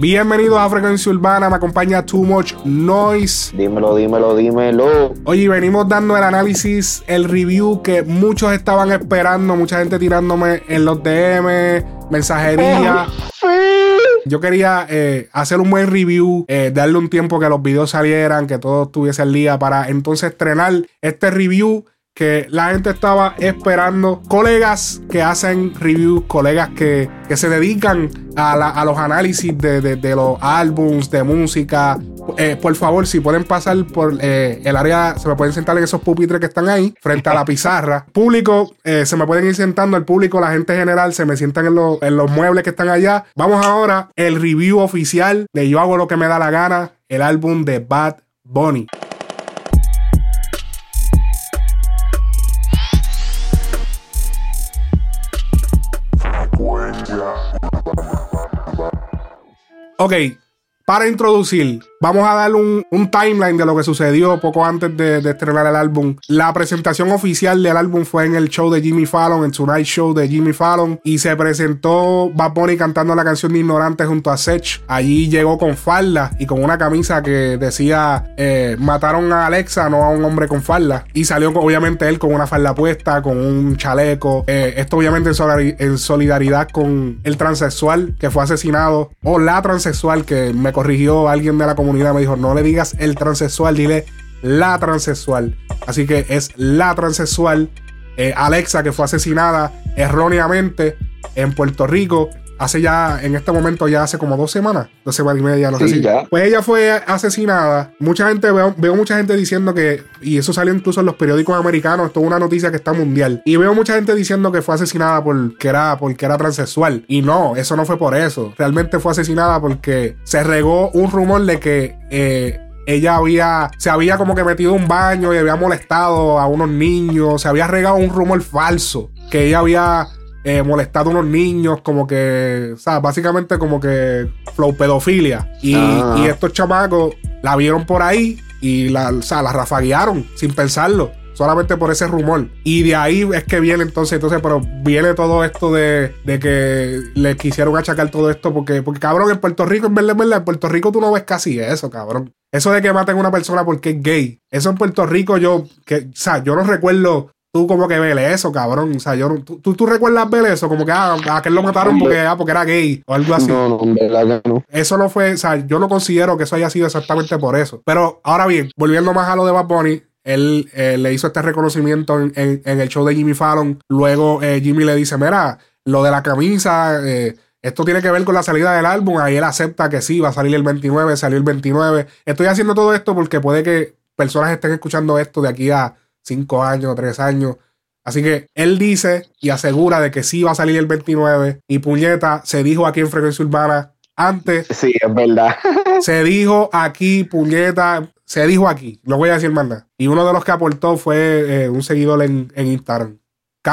Bienvenidos a Frecuencia Urbana, me acompaña Too Much Noise. Dímelo, dímelo, dímelo. Oye, venimos dando el análisis, el review que muchos estaban esperando, mucha gente tirándome en los DM, mensajería. Yo quería eh, hacer un buen review, eh, darle un tiempo que los videos salieran, que todo estuviese al día para entonces estrenar este review que la gente estaba esperando. Colegas que hacen reviews, colegas que, se dedican a, los análisis de, los álbums, de música. Eh, por favor, si pueden pasar por eh, el área, se me pueden sentar en esos pupitres que están ahí, frente a la pizarra. Público, eh, se me pueden ir sentando, el público, la gente general, se me sientan en, en los muebles que están allá. Vamos ahora, el review oficial de Yo hago lo que me da la gana, el álbum de Bad Bunny. Ok, para introducir, vamos a dar un, timeline de lo que sucedió poco antes de, estrenar el álbum. La presentación oficial del álbum fue en el show de Jimmy Fallon, en Tonight Show de Jimmy Fallon, y se presentó Bad Bunny cantando la canción de Ignorante junto a Sech. Allí llegó con falda y con una camisa que decía eh, mataron a Alexa, no a un hombre con falda. Y salió obviamente él con una falda puesta, con un chaleco. Eh, esto obviamente en solidaridad con el transexual que fue asesinado, o la transexual que me corrigió alguien de la comunidad, me dijo, no le digas el transexual, dile la transexual. Así que es la transexual eh, Alexa que fue asesinada erróneamente en Puerto Rico hace ya, en este momento ya hace como dos semanas, dos semanas y media, no sé si. Ya. Pues ella fue asesinada. Mucha gente, veo, veo, mucha gente diciendo que, y eso salió incluso en los periódicos americanos, esto es una noticia que está mundial. Y veo mucha gente diciendo que fue asesinada porque era, porque era transexual. Y no, eso no fue por eso. Realmente fue asesinada porque se regó un rumor de que eh, ella había, se había como que metido un baño y había molestado a unos niños, se había regado un rumor falso, que ella había eh, molestado a unos niños, como que, o sea, básicamente como que flow pedofilia. Y, ah. y estos chamacos la vieron por ahí y la, o sea, la rafaguearon sin pensarlo solamente por ese rumor. Y de ahí es que viene entonces, entonces, pero viene todo esto de, de que le quisieron achacar todo esto, porque, porque cabrón, en Puerto Rico, en verdad, en verdad, en Puerto Rico tú no ves casi eso, cabrón. Eso de que maten a una persona porque es gay. Eso en Puerto Rico yo, que, o sea, yo no recuerdo tú como que vele eso, cabrón. O sea, yo, tú, tú, recuerdas ver eso, como que ah, a aquel lo mataron porque, ah, porque era gay o algo así. No, no, en verdad que no. Eso no fue, o sea, yo no considero que eso haya sido exactamente por eso. Pero ahora bien, volviendo más a lo de Bad Bunny, él eh, le hizo este reconocimiento en, el show de Jimmy Fallon. Luego eh, Jimmy le dice, mira, lo de la camisa, eh, esto tiene que ver con la salida del álbum. Ahí él acepta que sí, va a salir el 29, salió el 29. Estoy haciendo todo esto porque puede que personas estén escuchando esto de aquí a cinco años, tres años. Así que él dice y asegura de que sí va a salir el 29 y puñeta se dijo aquí en Frecuencia Urbana antes. Sí, es verdad. se dijo aquí, puñeta, se dijo aquí, lo voy a decir más Y uno de los que aportó fue eh, un seguidor en, Instagram.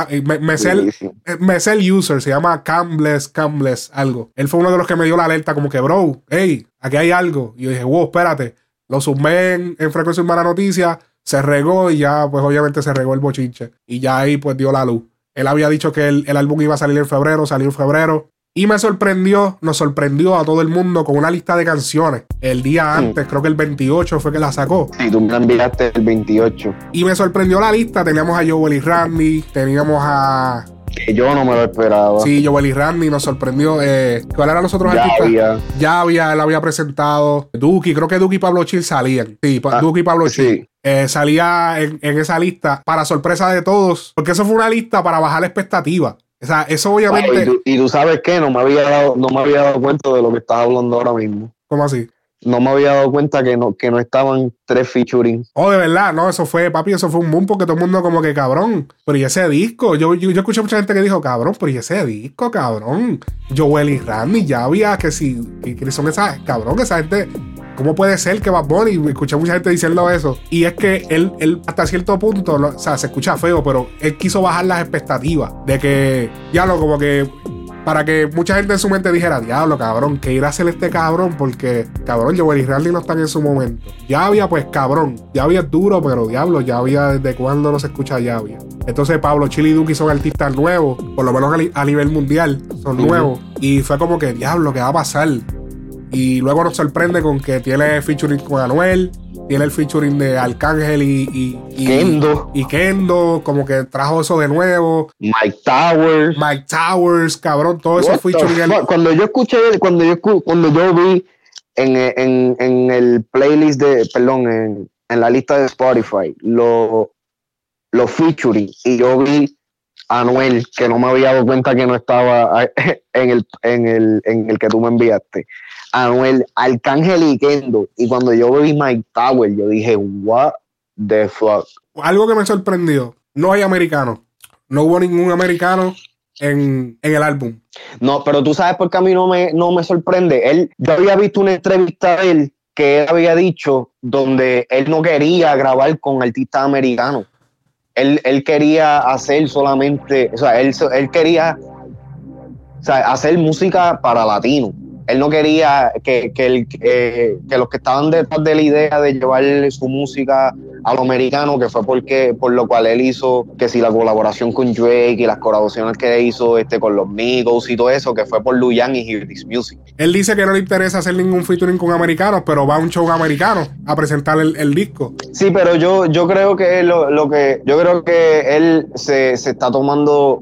Eh, me, sé el, eh, user, se llama Cambles, Cambles, algo. Él fue uno de los que me dio la alerta, como que, bro, hey, aquí hay algo. Y yo dije, wow, espérate. Lo sumé en, en Frecuencia Urbana Noticias se regó y ya, pues obviamente se regó el bochinche. Y ya ahí, pues dio la luz. Él había dicho que el, álbum iba a salir en febrero, salió en febrero. Y me sorprendió, nos sorprendió a todo el mundo con una lista de canciones. El día antes, creo que el 28 fue que la sacó. Sí, tú me enviaste el 28. Y me sorprendió la lista. Teníamos a Joel y Randy, teníamos a que yo no me lo esperaba. Sí, Joel y Randy nos sorprendió. Eh, ¿Cuáles eran los otros ya Había. Ya había, él había presentado. Duki, creo que Duki y Pablo Chil salían. Sí, ah, Duki y Pablo Chil. Eh, salía en, esa lista para sorpresa de todos, porque eso fue una lista para bajar la expectativa. O sea, eso obviamente. y, tú, sabes que no me había dado, no me había dado cuenta de lo que estás hablando ahora mismo. ¿Cómo así? No me había dado cuenta que no, que no estaban tres featuring. Oh, de verdad, no, eso fue, papi, eso fue un boom porque todo el mundo como que cabrón. Pero y ese disco, yo, yo, escuché mucha gente que dijo, cabrón, pero y ese disco, cabrón. Joel y Randy ya había que si, que, son esas, cabrón, esa gente. ¿Cómo puede ser que Bad Bunny? Escuché mucha gente diciendo eso. Y es que él, él hasta cierto punto, o sea, se escucha feo, pero él quiso bajar las expectativas. De que, ya lo, como que para que mucha gente en su mente dijera, diablo, cabrón, que ir a hacer este cabrón, porque, cabrón, Joel y Randy no están en su momento. Ya había, pues, cabrón, ya había duro, pero diablo, ya había desde cuando no se escucha ya había. Entonces, Pablo, Chili y Duki son artistas nuevos, por lo menos a nivel mundial, son nuevos. Y fue como que, diablo, ¿qué va a pasar? Y luego nos sorprende con que tiene featuring con Anuel, tiene el featuring de Arcángel y, y, Kendo. y Kendo, como que trajo eso de nuevo. Mike Towers. Mike Towers, cabrón, todo eso featuring. Cuando yo escuché, cuando yo, cuando yo vi en, en, en el playlist de, perdón, en, en la lista de Spotify, los lo featuring, y yo vi a Anuel, que no me había dado cuenta que no estaba en el, en el, en el que tú me enviaste. Anuel, Arcángel y Kendo. Y cuando yo vi Mike Tower, yo dije, what the fuck. Algo que me sorprendió, no hay americanos. No hubo ningún americano en, en el álbum. No, pero tú sabes por qué a mí no me, no me sorprende. Él, yo había visto una entrevista de él que él había dicho donde él no quería grabar con artistas americanos. Él, él quería hacer solamente, o sea, él, él quería o sea, hacer música para latinos. Él no quería que, que, el- que- que los que estaban detrás de la idea de llevar su música a lo americano, que fue porque, por lo cual él hizo que si la colaboración con Drake y las colaboraciones que hizo este, con los Migos y todo eso, que fue por Luyan y Hear This Music. Él dice que no le interesa hacer ningún featuring con americanos, pero va a un show americano a presentar el, el disco. Sí, pero yo, yo creo que lo, lo que yo creo que él se, se está tomando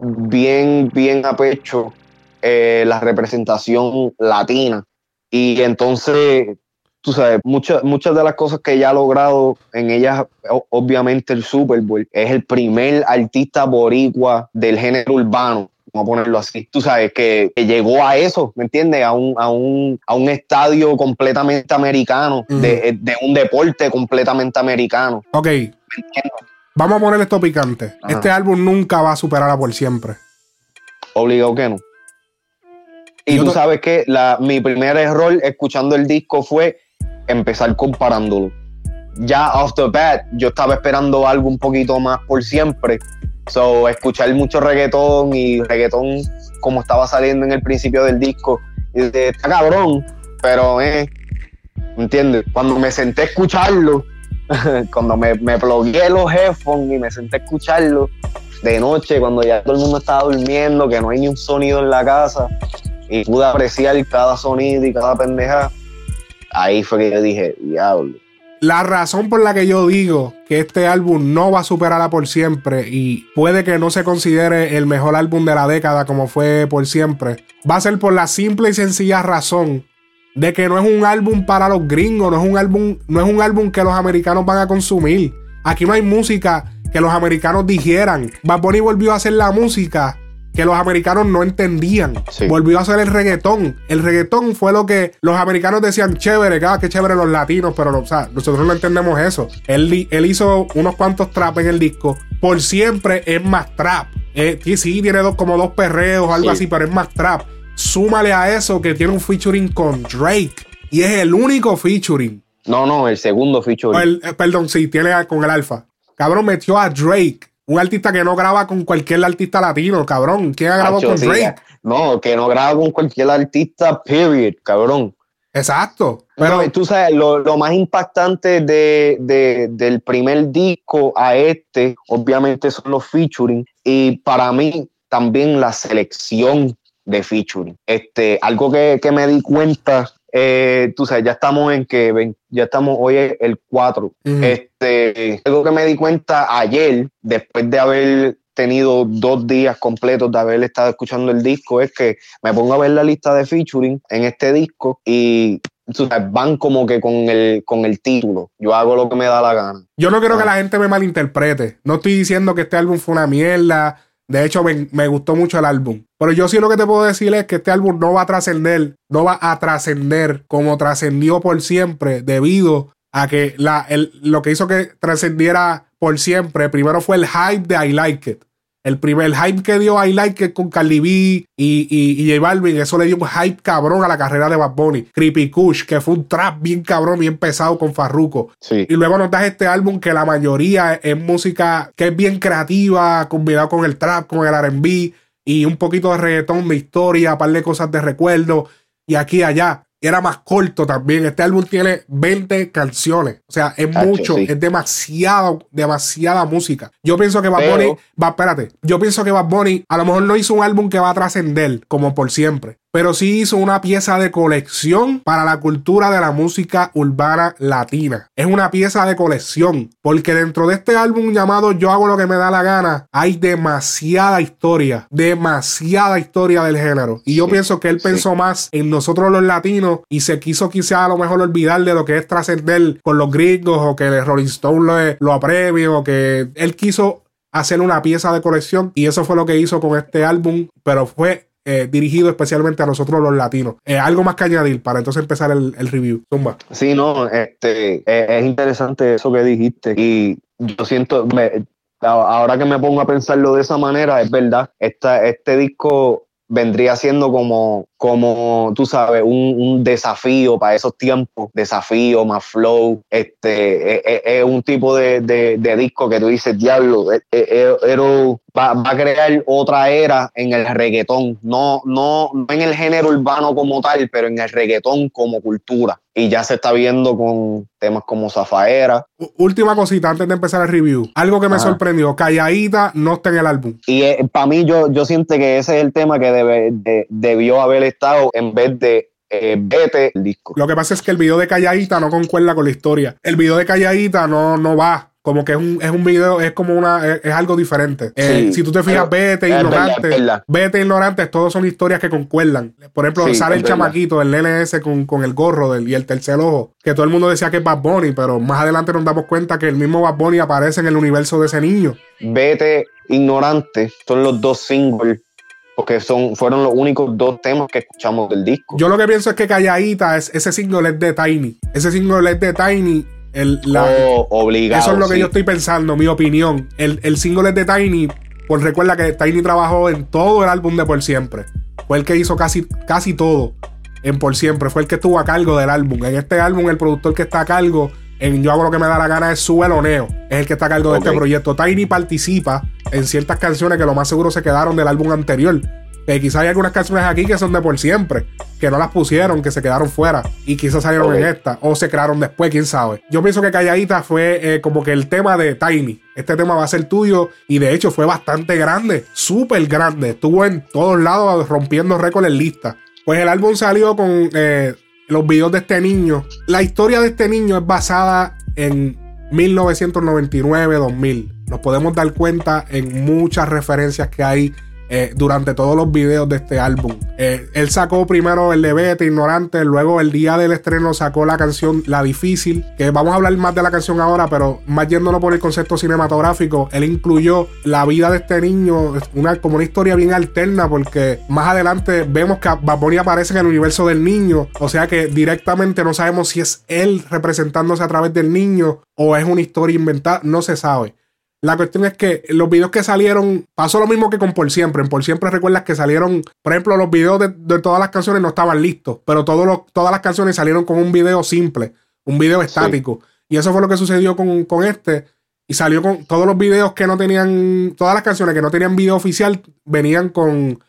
bien, bien a pecho eh, la representación latina. Y entonces, tú sabes, muchas, muchas de las cosas que ella ha logrado en ellas, obviamente el Super Bowl, es el primer artista boricua del género urbano. Vamos a ponerlo así. Tú sabes que, que llegó a eso, ¿me entiendes? A un, a un, a un estadio completamente americano, de, de un deporte completamente americano. Ok, vamos a poner esto picante. Ajá. Este álbum nunca va a superar a por siempre. Obligado que no. Y Yo tú sabes que la, mi primer error escuchando el disco fue empezar comparándolo. Ya off the bat, yo estaba esperando algo un poquito más por siempre. So, escuchar mucho reggaetón y reggaetón como estaba saliendo en el principio del disco. Y dije, está cabrón, pero eh, ¿entiendes? Cuando me senté a escucharlo, cuando me, me plugué los headphones y me senté a escucharlo de noche, cuando ya todo el mundo estaba durmiendo, que no hay ni un sonido en la casa, y pude apreciar cada sonido y cada pendeja, ahí fue que yo dije, diablo. La razón por la que yo digo que este álbum no va a superar a por siempre y puede que no se considere el mejor álbum de la década como fue por siempre, va a ser por la simple y sencilla razón de que no es un álbum para los gringos, no es un álbum, no es un álbum que los americanos van a consumir. Aquí no hay música que los americanos dijeran. Bad Bunny volvió a hacer la música que los americanos no entendían. Sí. Volvió a hacer el reggaetón. El reggaetón fue lo que los americanos decían chévere, cada que chévere los latinos, pero o sea, nosotros no entendemos eso. Él, él hizo unos cuantos trap en el disco. Por siempre es más trap. Eh, sí, sí, tiene dos, como dos perreos o algo Sí. así, pero es más trap. Súmale a eso que tiene un featuring con Drake. Y es el único featuring. No, no, el segundo el- eh, perdón, sí, tiene con el Alfa. Cabrón, metió a Drake. Un artista que no graba con cualquier artista latino, cabrón. ¿Quién ha grabado con sí, Drake? No, que no graba con cualquier artista, period, cabrón. Exacto. Pero tú sabes, lo, lo más impactante de, de- del primer disco a este, obviamente, son los featuring. Y para mí, también la selección de featuring. Este, algo que, que me di cuenta, eh, tú sabes, ya estamos en que ya estamos, hoy es el 4. Ujú. Este, algo que me di cuenta ayer, después de haber tenido dos días completos de haber estado escuchando el disco, es que me pongo a ver la lista de featuring en este disco y tú sabes, van como que con el, con el título. Yo hago lo que me da la gana. yo no quiero que Ah. la gente me malinterprete. No estoy diciendo que este álbum fue una mierda. De hecho, me, me gustó mucho el álbum. Pero yo sí lo que te puedo decir es que este álbum no va a trascender, no va a trascender como trascendió por siempre, debido a que la, el- lo que hizo que trascendiera por siempre, primero fue el hype de I Like It. El primer hype que dio I Like It con Cardi B y, y, y J Balvin, eso le dio un hype cabrón a la carrera de Bad Bunny. Creepy Kush, que fue un trap bien cabrón, bien pesado con Farruko. Sí. Y luego nos das este álbum que la mayoría es música que es bien creativa, combinado con el trap, con el RB y un poquito de reggaetón, de historia, par de cosas de recuerdo y aquí y allá. Y era más corto también. Este álbum tiene 20 canciones. O sea, es mucho, sí. es demasiado, demasiada música. Yo pienso que Bad Pero- Bunny, va, espérate, yo pienso que Bad Bunny a lo mejor no hizo un álbum que va a trascender como por siempre. Pero sí hizo una pieza de colección para la cultura de la música urbana latina. Es una pieza de colección, porque dentro de este álbum llamado Yo hago lo que me da la gana, hay demasiada historia, demasiada historia del género. Y yo pienso que él pensó más en nosotros los latinos y se quiso quizá a lo mejor olvidar de lo que es trascender con los gringos o que Rolling Stone lo, lo apremie o que él quiso hacer una pieza de colección y eso fue lo que hizo con este álbum, pero fue eh, dirigido especialmente a nosotros los latinos. Eh, algo más que añadir para entonces empezar el, review. Zumba. Sí, no, este, eh, es interesante eso que dijiste y yo siento, ahora que me pongo a pensarlo de esa manera, es verdad, esta, este disco vendría siendo como, como tú sabes, un, desafío para esos tiempos, desafío más flow, este, es, e, es un tipo de, de, disco que tú dices, diablo, e, e, va, va, a crear otra era en el reggaetón, no, no, no en el género urbano como tal, pero en el reggaetón como cultura. Y ya se está viendo con temas como Zafaera. Última cosita antes de empezar el review. Algo que me sorprendió, Calladita no está en el álbum. Y eh, para mí yo, yo siento que ese es el tema que debe, debió haber estado en vez de eh, vete el disco. Lo que pasa es que el video de Calladita no concuerda con la historia. El video de Calladita no, no va como que es un, es un video, es como una, es, algo diferente. Eh, si tú te fijas, vete ignorante, vete ignorante, todos son historias que concuerdan. Por ejemplo, sale el chamaquito, el NS con, con el gorro del, y el tercer ojo, que todo el mundo decía que es Bad Bunny, pero más adelante nos damos cuenta que el mismo Bad Bunny aparece en el universo de ese niño. Vete ignorante, son los dos singles porque son, fueron los únicos dos temas que escuchamos del disco. Yo lo que pienso es que Calladita, es, ese single es de Tiny. Ese single es de Tiny el, oh, obligado, eso es lo que yo estoy pensando, mi opinión. El, el single es de Tiny. Pues recuerda que Tiny trabajó en todo el álbum de Por Siempre. Fue el que hizo casi, casi todo en Por Siempre. Fue el que estuvo a cargo del álbum. En este álbum, el productor que está a cargo en Yo hago lo que me da la gana es Sube Loneo. Es el que está a cargo de este proyecto. Tiny participa en ciertas canciones que lo más seguro se quedaron del álbum anterior. Que quizás hay algunas canciones aquí que son de por siempre, que no las pusieron, que se quedaron fuera y quizás salieron en esta o se crearon después, quién sabe. Yo pienso que Calladita fue eh, como que el tema de Tiny. Este tema va a ser tuyo y de hecho fue bastante grande, súper grande. Estuvo en todos lados rompiendo récords en lista. Pues el álbum salió con eh, los videos de este niño. La historia de este niño es basada en 1999-2000. Nos podemos dar cuenta en muchas referencias que hay eh, durante todos los videos de este álbum. Eh, él sacó primero el de Ignorante, luego el día del estreno sacó la canción La Difícil, que vamos a hablar más de la canción ahora, pero más yéndolo por el concepto cinematográfico, él incluyó la vida de este niño una, como una historia bien alterna, porque más adelante vemos que Bad aparece en el universo del niño, o sea que directamente no sabemos si es él representándose a través del niño o es una historia inventada, no se sabe. La cuestión es que los videos que salieron, pasó lo mismo que con Por Siempre. En Por Siempre recuerdas que salieron, por ejemplo, los videos de, todas las canciones no estaban listos, pero todos todas las canciones salieron con un video simple, un video estático. Y eso fue lo que sucedió con, este. Y salió con todos los videos que no tenían, todas las canciones que no tenían video oficial, venían con,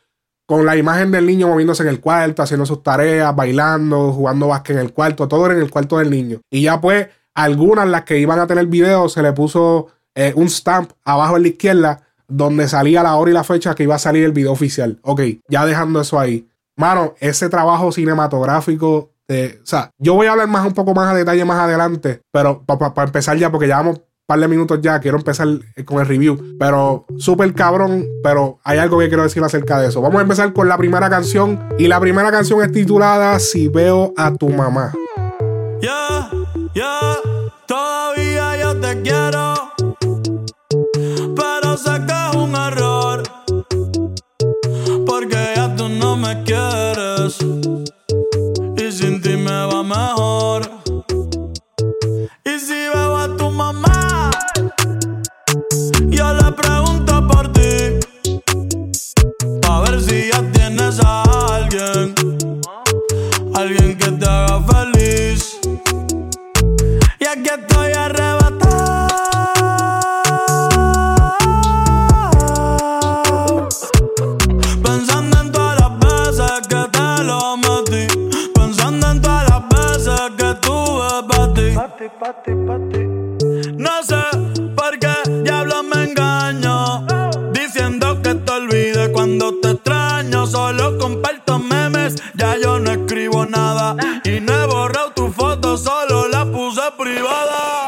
con la imagen del niño moviéndose en el cuarto, haciendo sus tareas, bailando, jugando básquet en el cuarto, todo era en el cuarto del niño. Y ya pues, algunas las que iban a tener video se le puso eh, un stamp abajo en la izquierda donde salía la hora y la fecha que iba a salir el video oficial. Ok, ya dejando eso ahí. Mano, ese trabajo cinematográfico de, o sea, yo voy a hablar más un poco más a detalle más adelante, pero para empezar ya, porque llevamos un par de minutos ya, quiero empezar eh, con el review, pero súper cabrón, pero hay algo que quiero decir acerca de eso. Vamos a empezar con la primera canción y la primera canción es titulada Si veo a tu mamá. Ya, todavía yo te quiero me quieres. Y sin ti me va mejor. Y si veo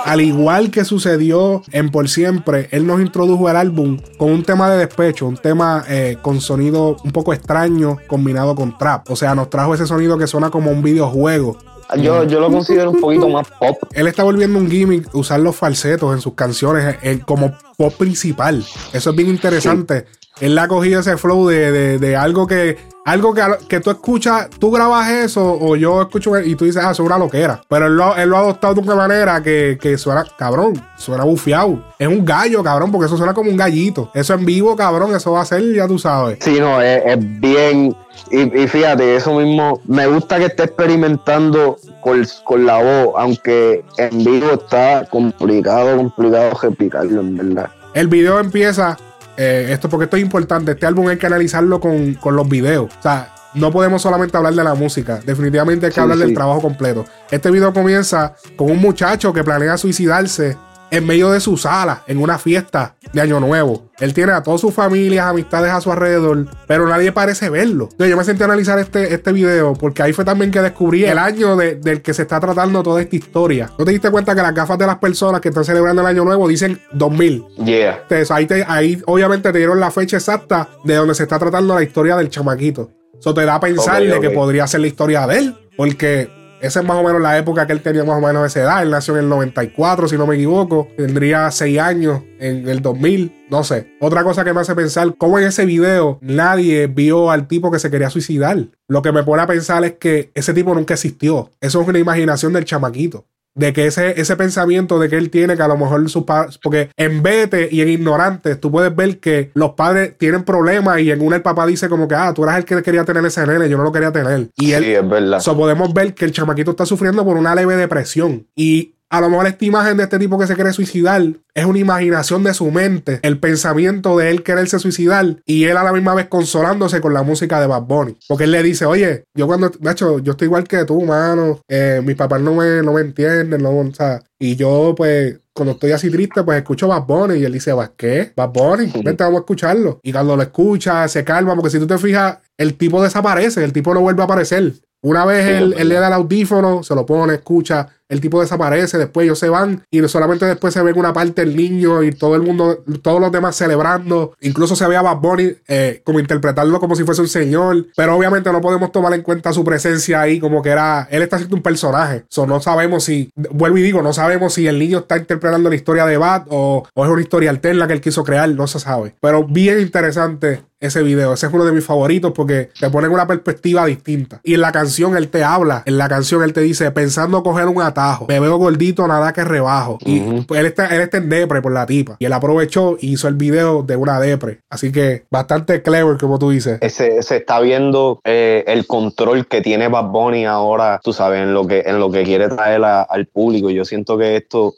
al igual que sucedió en Por Siempre, él nos introdujo el álbum con un tema de despecho, un tema eh, con sonido un poco extraño combinado con trap. O sea, nos trajo ese sonido que suena como un videojuego. Yo, yo lo considero un poquito más pop. Él está volviendo un gimmick usar los falsetos en sus canciones eh, como pop principal. Eso es bien interesante. Él ha cogido ese flow de, de, algo que algo que, que, tú escuchas, tú grabas eso o yo escucho y tú dices, ah, eso es una loquera. Pero él lo, él lo ha adoptado de una manera que, que suena, cabrón, suena bufiado. Es un gallo, cabrón, porque eso suena como un gallito. Eso en vivo, cabrón, eso va a ser, ya tú sabes. Sí, no, es, bien. Y, y, fíjate, eso mismo, me gusta que esté experimentando con, con, la voz, aunque en vivo está complicado, complicado replicarlo, en verdad. El video empieza eh, esto porque esto es importante. Este álbum hay que analizarlo con, los videos. O sea, no podemos solamente hablar de la música. Definitivamente hay que hablar del trabajo completo. Este video comienza con un muchacho que planea suicidarse en medio de su sala, en una fiesta de Año Nuevo. Él tiene a todas sus familias, amistades a su alrededor, pero nadie parece verlo. Entonces yo me senté a analizar este, este video porque ahí fue también que descubrí el año del que se está tratando toda esta historia. ¿No te diste cuenta que las gafas de las personas que están celebrando el Año Nuevo dicen 2000? Yeah. Entonces ahí, ahí obviamente te dieron la fecha exacta de donde se está tratando la historia del chamaquito. Eso te da a pensarle que podría ser la historia de él, porque esa es más o menos la época que él tenía más o menos esa edad. Él nació en el 94, si no me equivoco. Tendría 6 años en el 2000, no sé. Otra cosa que me hace pensar, cómo en ese video nadie vio al tipo que se quería suicidar. Lo que me pone a pensar es que ese tipo nunca existió. Eso es una imaginación del chamaquito de que ese, ese pensamiento de que él tiene que a lo mejor sus padres, porque en vete y en ignorantes tú puedes ver que los padres tienen problemas y en una el papá dice como que, ah, tú eras el que quería tener ese nene, yo no lo quería tener. Y él, sí, es verdad. So podemos ver que el chamaquito está sufriendo por una leve depresión y a lo mejor esta imagen de este tipo que se quiere suicidar es una imaginación de su mente, el pensamiento de él quererse suicidar y él a la misma vez consolándose con la música de Bad Bunny. Porque él le dice, oye, yo cuando, hecho, yo estoy igual que tú, mano, eh, mis papás no me, no me entienden, no, o sea, y yo pues cuando estoy así triste, pues escucho Bad Bunny y él dice, ¿qué? Bad Bunny, vente, vamos a escucharlo. Y cuando lo escucha, se calma, porque si tú te fijas, el tipo desaparece, el tipo no vuelve a aparecer. Una vez él, él, le da el audífono, se lo pone, escucha, el tipo desaparece, después ellos se van y solamente después se ve una parte del niño y todo el mundo, todos los demás celebrando. Incluso se ve a Bad Bunny eh, como interpretarlo como si fuese un señor, pero obviamente no podemos tomar en cuenta su presencia ahí como que era, él está siendo un personaje. So, no sabemos si, vuelvo y digo, no sabemos si el niño está interpretando la historia de Bad o, o es una historia alterna que él quiso crear, no se sabe. Pero bien interesante ese video. Ese es uno de mis favoritos porque te ponen una perspectiva distinta. Y en la canción él te habla, en la canción él te dice, pensando coger un atajo, me veo gordito, nada que rebajo. Y pues, él, está, él está en depre por la tipa. Y él aprovechó y hizo el video de una depre. Así que bastante clever, como tú dices. Ese, se está viendo eh, el control que tiene Bad Bunny ahora, tú sabes, en lo que, en lo que quiere traer al público. Yo siento que esto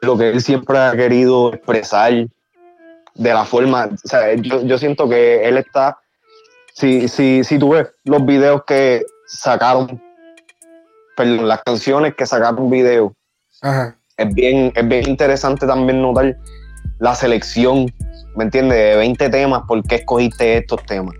es lo que él siempre ha querido expresar de la forma, o sea, yo, yo siento que él está, si, si, si tú ves los videos que sacaron, perdón, las canciones que sacaron video, Es, bien, es bien interesante también notar la selección, ¿me entiendes? De 20 temas, ¿por qué escogiste estos temas?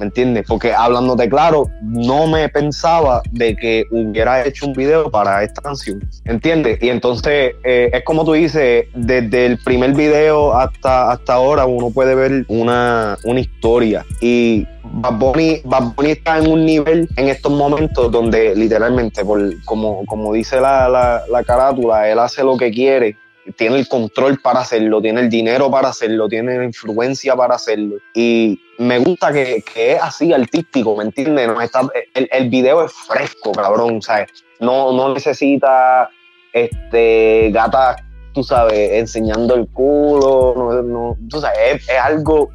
¿Me entiendes? Porque hablándote claro, no me pensaba de que hubiera hecho un video para esta canción, ¿entiendes? Y entonces eh, es como tú dices, desde el primer video hasta, hasta ahora uno puede ver una, una historia y Bad Bunny, está en un nivel en estos momentos donde literalmente, por, como, como dice la, la, la carátula, él hace lo que quiere tiene el control para hacerlo, tiene el dinero para hacerlo, tiene la influencia para hacerlo. Y me gusta que, es así artístico, ¿me entiendes? No está, el, video es fresco, cabrón, ¿sabes? No, no necesita este, gata, tú sabes, enseñando el culo, no, no tú es, algo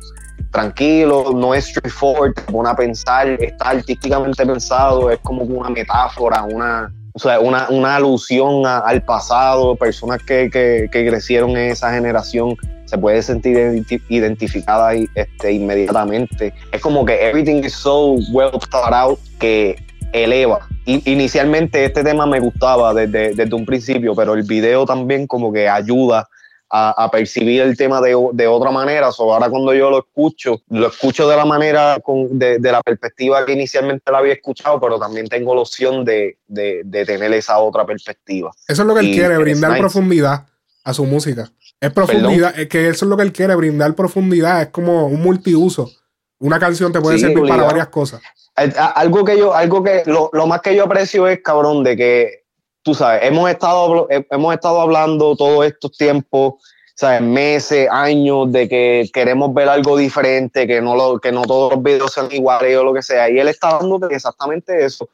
tranquilo, no es straightforward, te pone pensar, está artísticamente pensado, es como una metáfora, una o sea, una, una alusión al pasado, personas que, que, que, crecieron en esa generación se puede sentir identificada este, inmediatamente. Es como que everything is so well thought out que eleva. Y, inicialmente este tema me gustaba desde, desde un principio, pero el video también como que ayuda a, percibir el tema de, de, otra manera. So, ahora cuando yo lo escucho, lo escucho de la manera, con, de, de, la perspectiva que inicialmente la había escuchado, pero también tengo la opción de, de tener esa otra perspectiva. Eso es lo que él quiere, brindar profundidad a su música. Es profundidad, es que eso es lo que él quiere, brindar profundidad, es como un multiuso. Una canción te puede servir para varias cosas. Algo que yo, algo que, lo, lo más que yo aprecio es, cabrón, de que tú sabes, hemos estado, hemos estado hablando todos estos tiempos, sabes, meses, años, de que queremos ver algo diferente, que no, lo, que no todos los videos sean iguales o lo que sea. Y él está dando exactamente eso.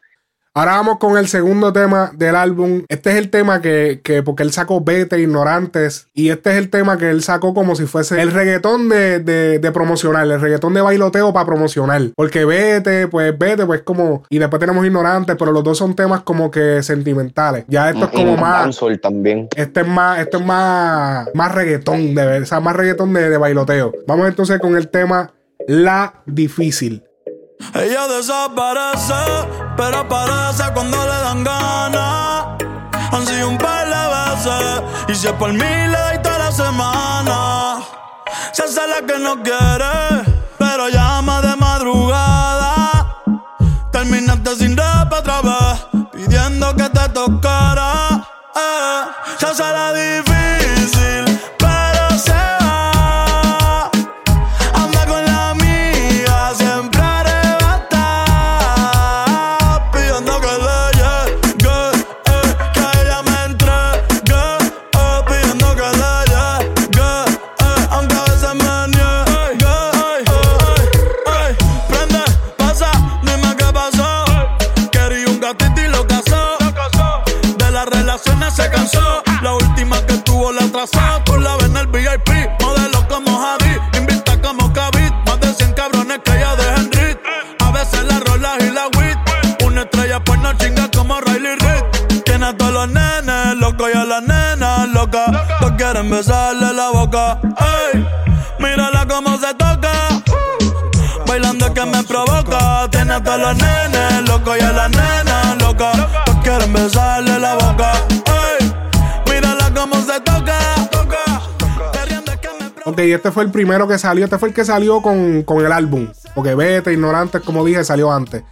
Ahora vamos con el segundo tema del álbum. Este es el tema que, que, porque él sacó Vete, Ignorantes. Y este es el tema que él sacó como si fuese el reggaetón de, de, de promocional, el reggaetón de bailoteo para promocionar. Porque Vete, pues Vete, pues como. Y después tenemos Ignorantes, pero los dos son temas como que sentimentales. Ya esto es como más. también. Este es más, esto es más, más reggaetón, de, o sea, más reggaetón de, de bailoteo. Vamos entonces con el tema La Difícil. Ella desaparece, pero aparece cuando le dan ganas. Han sido un par de veces, y si es por mí le doy toda la semana. Se hace la que no quiere, pero llama de madrugada. Terminaste sin rap otra vez, pidiendo que te tocara. Eh, se hace la difícil Ok, este fue el primero que salió. Este fue el que salió con, con el álbum. Porque Vete, Ignorantes, como dije, salió antes.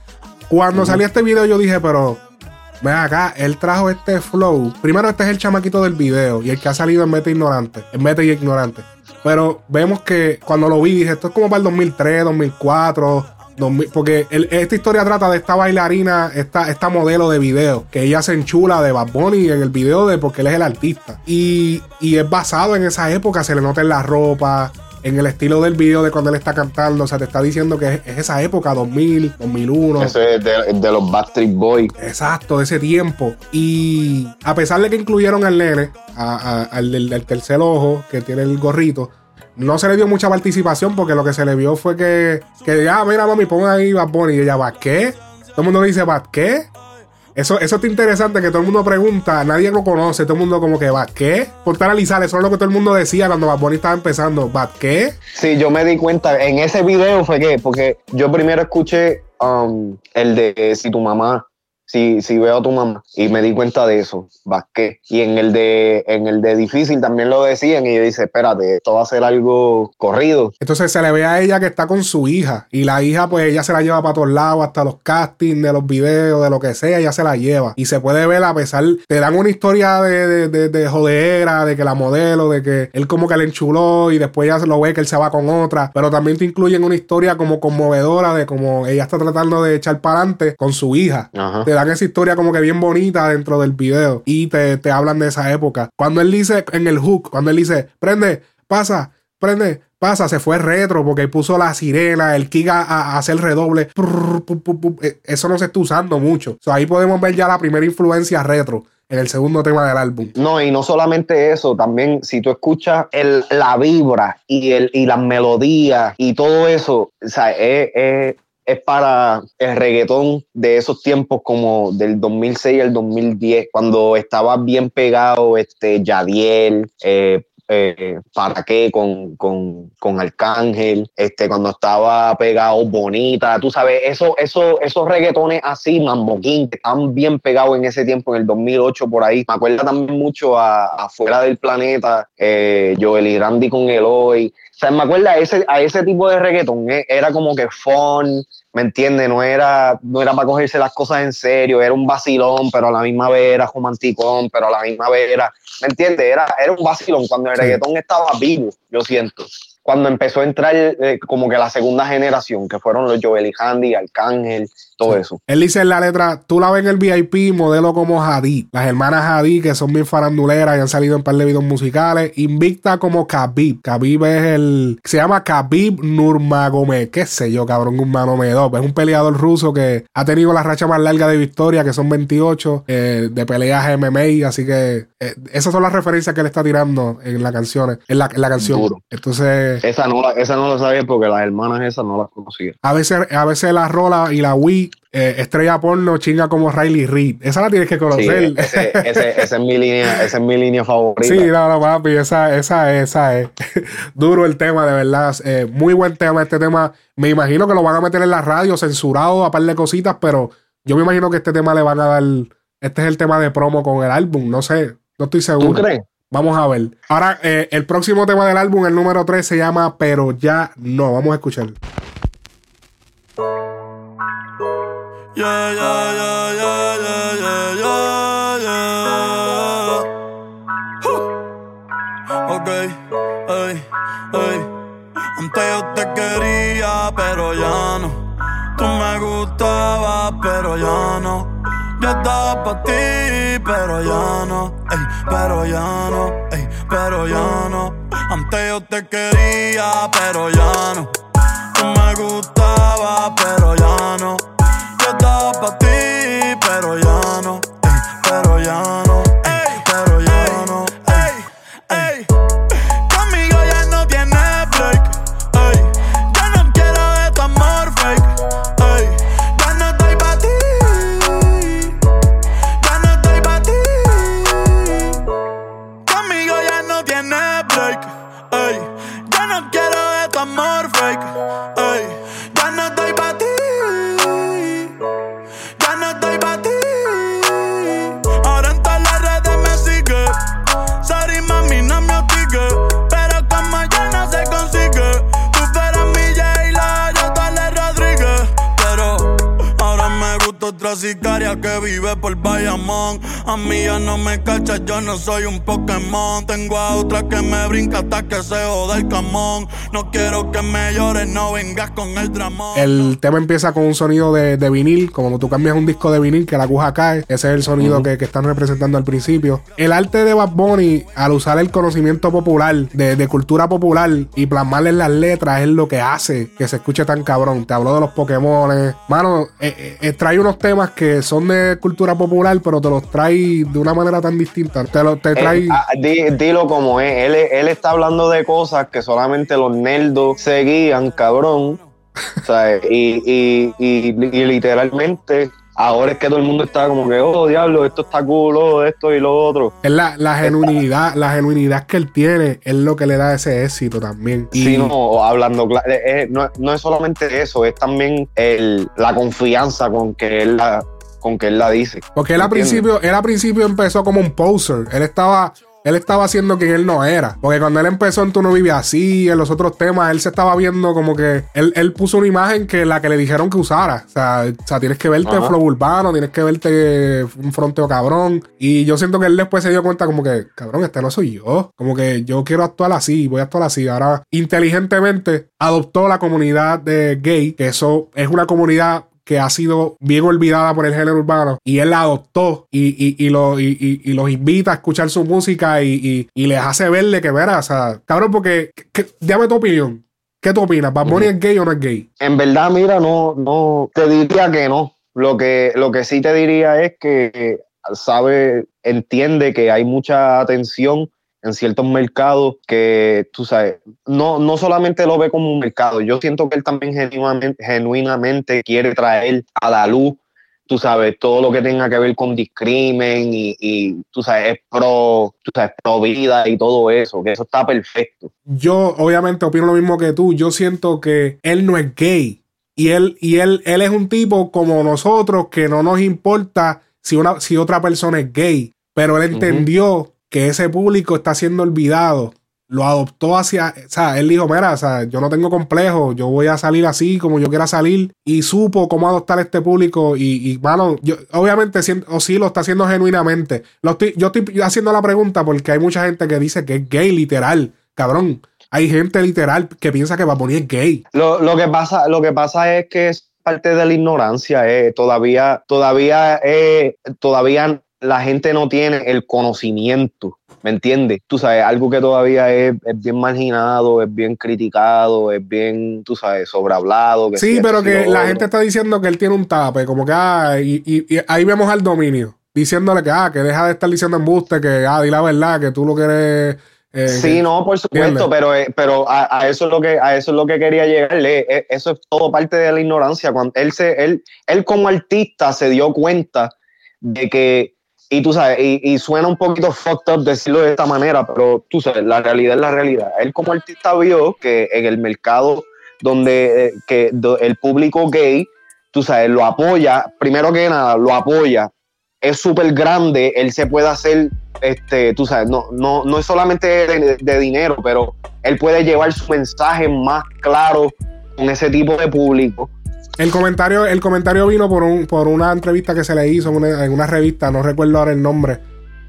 Cuando salió este video, yo dije, pero Ven acá, él trajo este flow. Primero, este es el chamaquito del video y el que ha salido en Meta Ignorante, en Meta y Ignorante. Pero vemos que cuando lo vi, dije, esto es como para el 2003, 2004, 2000, porque esta historia trata de esta bailarina, esta, esta modelo de video, que ella se enchula de Bad Bunny en el video de porque él es el artista. Y, y es basado en esa época, se le nota en la ropa, en el estilo del video de cuando él está cantando. O sea, te está diciendo que es, esa época, 2000, 2001. Ese es de, los Backstreet Boys. Exacto, de ese tiempo. Y a pesar de que incluyeron al nene, al del tercer ojo, que tiene el gorrito, no se le dio mucha participación porque lo que se le vio fue que, que ya, mira, mami, pon ahí Bad Bunny. Y ella va, ¿qué? Todo el mundo le dice, ¿Bad qué? Eso, eso está interesante que todo el mundo pregunta, nadie lo conoce, todo el mundo como que va, ¿qué? Por analizar, eso es lo que todo el mundo decía cuando Bad Bunny estaba empezando, ¿va qué? Sí, yo me di cuenta, en ese video fue que, porque yo primero escuché um, el de Si tu mamá si, si veo a tu mamá y me di cuenta de eso, Vázquez. Y en el de en el de difícil también lo decían y yo dice, espérate, esto va a ser algo corrido. Entonces se le ve a ella que está con su hija y la hija pues ella se la lleva para todos lados, hasta los castings de los videos, de lo que sea, ella se la lleva. Y se puede ver a pesar, te dan una historia de, de, de, jodera, de que la modelo, de que él como que le enchuló y después ya se lo ve que él se va con otra, pero también te incluyen una historia como conmovedora de como ella está tratando de echar para adelante con su hija. Ajá esa historia como que bien bonita dentro del video y te, hablan de esa época. Cuando él dice en el hook, cuando él dice, prende, pasa, prende, pasa, se fue retro porque puso la sirena, el kick a, hacer redoble. Eh, eso no se está usando mucho. ahí podemos ver ya la primera influencia retro en el segundo tema del álbum. No, y no solamente eso, también si tú escuchas el, la vibra y, el, y las melodías y todo eso, o sea, es para el reggaetón de esos tiempos como del 2006 al 2010, cuando estaba bien pegado este Yadiel, eh, eh, ¿Para qué? Con, con, con, Arcángel, este, cuando estaba pegado Bonita, tú sabes, eso, eso, esos reggaetones así, Mamboquín, que estaban bien pegados en ese tiempo, en el 2008 por ahí. Me acuerda también mucho a Afuera del Planeta, eh, Joel y Randy con Eloy. O sea, me acuerda a ese, a ese tipo de reggaetón, eh, era como que fun, ¿me entiendes? No era, no era para cogerse las cosas en serio, era un vacilón, pero a la misma vez era romanticón, pero a la misma vez era, ¿me entiendes? Era, era un vacilón. Cuando el reggaetón estaba vivo, yo siento. Cuando empezó a entrar eh, como que la segunda generación, que fueron los Joel y Handy, Arcángel, todo eso. Él dice en la letra, tú la ves en el VIP, modelo como Hadid. Las hermanas Hadid, que son bien faranduleras y han salido en par de videos musicales. Invicta como Khabib. Khabib es el... Se llama Khabib Nurmagomedov. Qué sé yo, cabrón, un Medov. Es un peleador ruso que ha tenido la racha más larga de victoria, que son 28, eh, de peleas MMA. Así que eh, esas son las referencias que él está tirando en la canción. En la, en la canción. Entonces... Esa no, la, esa no lo sabía porque las hermanas esas no las conocía. A veces, a veces la Rola y la Wii, eh, estrella porno, chinga como Riley Reid. Esa la tienes que conocer. ese, ese, esa, es mi línea, esa es mi línea favorita. Sí, no, no, papi, esa, esa, esa es. Duro el tema, de verdad. Eh, muy buen tema este tema. Me imagino que lo van a meter en la radio, censurado, a par de cositas, pero yo me imagino que este tema le van a dar. Este es el tema de promo con el álbum. No sé, no estoy seguro. ¿Tú crees? Vamos a ver. Ahora, eh, el próximo tema del álbum, el número 3, se llama Pero ya no. Vamos a escuchar. Yeah, yeah, yeah, yeah, yeah, yeah, yeah, Ok, ey, ey. Antes yo te quería, pero ya no. Tú me gustabas, pero ya no. Yo estaba para ti, pero ya no, ey, pero ya no, ey, pero ya no. Antes yo te quería, pero ya no. Tú me gustaba, pero ya no. Yo estaba ti, pero ya no, pero ya no. Sicaria que vive por Bayamón. A mí ya no me cachas, yo no soy un Pokémon. Tengo a otra que me brinca hasta que se joda el camón. No quiero que me llores, no vengas con el dramón. El tema empieza con un sonido de, vinil, como tú cambias un disco de vinil que la aguja cae. Ese es el sonido que, están representando al principio. El arte de Bad Bunny, al usar el conocimiento popular, de, cultura popular y plasmarle en las letras, es lo que hace que se escuche tan cabrón. Te hablo de los Pokémon. Mano, eh, eh, trae unos temas que son de cultura popular, pero te los trae de una manera tan distinta. Te, lo, te trae. Ah, dilo como es. Él, él está hablando de cosas que solamente los nerdos seguían, cabrón. y, y, y, y literalmente ahora es que todo el mundo está como que, oh, diablo, esto está cool, oh, esto y lo otro. Es la, la genuinidad, la genuinidad que él tiene es lo que le da ese éxito también. Sí, no, hablando, eh, eh, no, no, es solamente eso, es también el, la confianza con que él la, con que él la dice. Porque él al principio, él al principio empezó como un poser. Él estaba él estaba haciendo quien él no era. Porque cuando él empezó en Tú no vives así, en los otros temas, él se estaba viendo como que él, puso una imagen que la que le dijeron que usara. O sea, o sea tienes que verte flow urbano, tienes que verte un fronteo cabrón. Y yo siento que él después se dio cuenta como que, cabrón, este no soy yo. Como que yo quiero actuar así, voy a actuar así. Ahora, inteligentemente adoptó la comunidad de gay, que eso es una comunidad que ha sido bien olvidada por el género urbano y él la adoptó y, y, lo, y, los invita a escuchar su música y, les hace verle que verá, o sea, cabrón, porque, dame tu opinión. ¿Qué tú opinas? ¿Bad Bunny es gay o no es gay? En verdad, mira, no, no, te diría que no. Lo que, lo que sí te diría es que sabe, entiende que hay mucha atención en ciertos mercados que, tú sabes, no, no solamente lo ve como un mercado, yo siento que él también genuinamente, genuinamente quiere traer a la luz tú sabes, todo lo que tenga que ver con discrimen y, y tú sabes, es pro, tú sabes, pro vida y todo eso, que eso está perfecto. Yo, obviamente, opino lo mismo que tú. Yo siento que él no es gay. Y él, y él, él es un tipo como nosotros que no nos importa si, una, si otra persona es gay. Pero él entendió que ese público está siendo olvidado lo adoptó hacia, o sea, él dijo, mira, o sea, yo no tengo complejo, yo voy a salir así como yo quiera salir y supo cómo adoptar este público y, y mano, yo, obviamente, o sí lo está haciendo genuinamente. Lo estoy, yo estoy haciendo la pregunta porque hay mucha gente que dice que es gay literal, cabrón. Hay gente literal que piensa que va a poner gay. Lo, lo, que pasa, lo que pasa es que es parte de la ignorancia, eh. todavía, todavía, eh, todavía la gente no tiene el conocimiento ¿me entiendes? Tú sabes, algo que todavía es, bien marginado, es bien criticado, es bien, tú sabes, sobrehablado. sí, pero que la gente está diciendo que él tiene un tape, como que, ah, y, ahí vemos al dominio, diciéndole que, ah, que deja de estar diciendo embuste, que, ah, di la verdad, que tú lo quieres... Eh, sí, no, por supuesto, pero, eh, pero a, eso es lo que a eso es lo que quería llegarle. E, eso es todo parte de la ignorancia. Cuando él se, él, él como artista se dio cuenta de que y tú sabes, y, suena un poquito fucked up decirlo de esta manera, pero tú sabes, la realidad es la realidad. Él como artista vio que en el mercado donde eh, que el público gay, tú sabes, lo apoya, primero que nada, lo apoya, es súper grande, él se puede hacer, este, tú sabes, no, no, no es solamente de, de dinero, pero él puede llevar su mensaje más claro con ese tipo de público el comentario, el comentario vino por, un, por una entrevista que se le hizo en una, revista, no recuerdo ahora el nombre.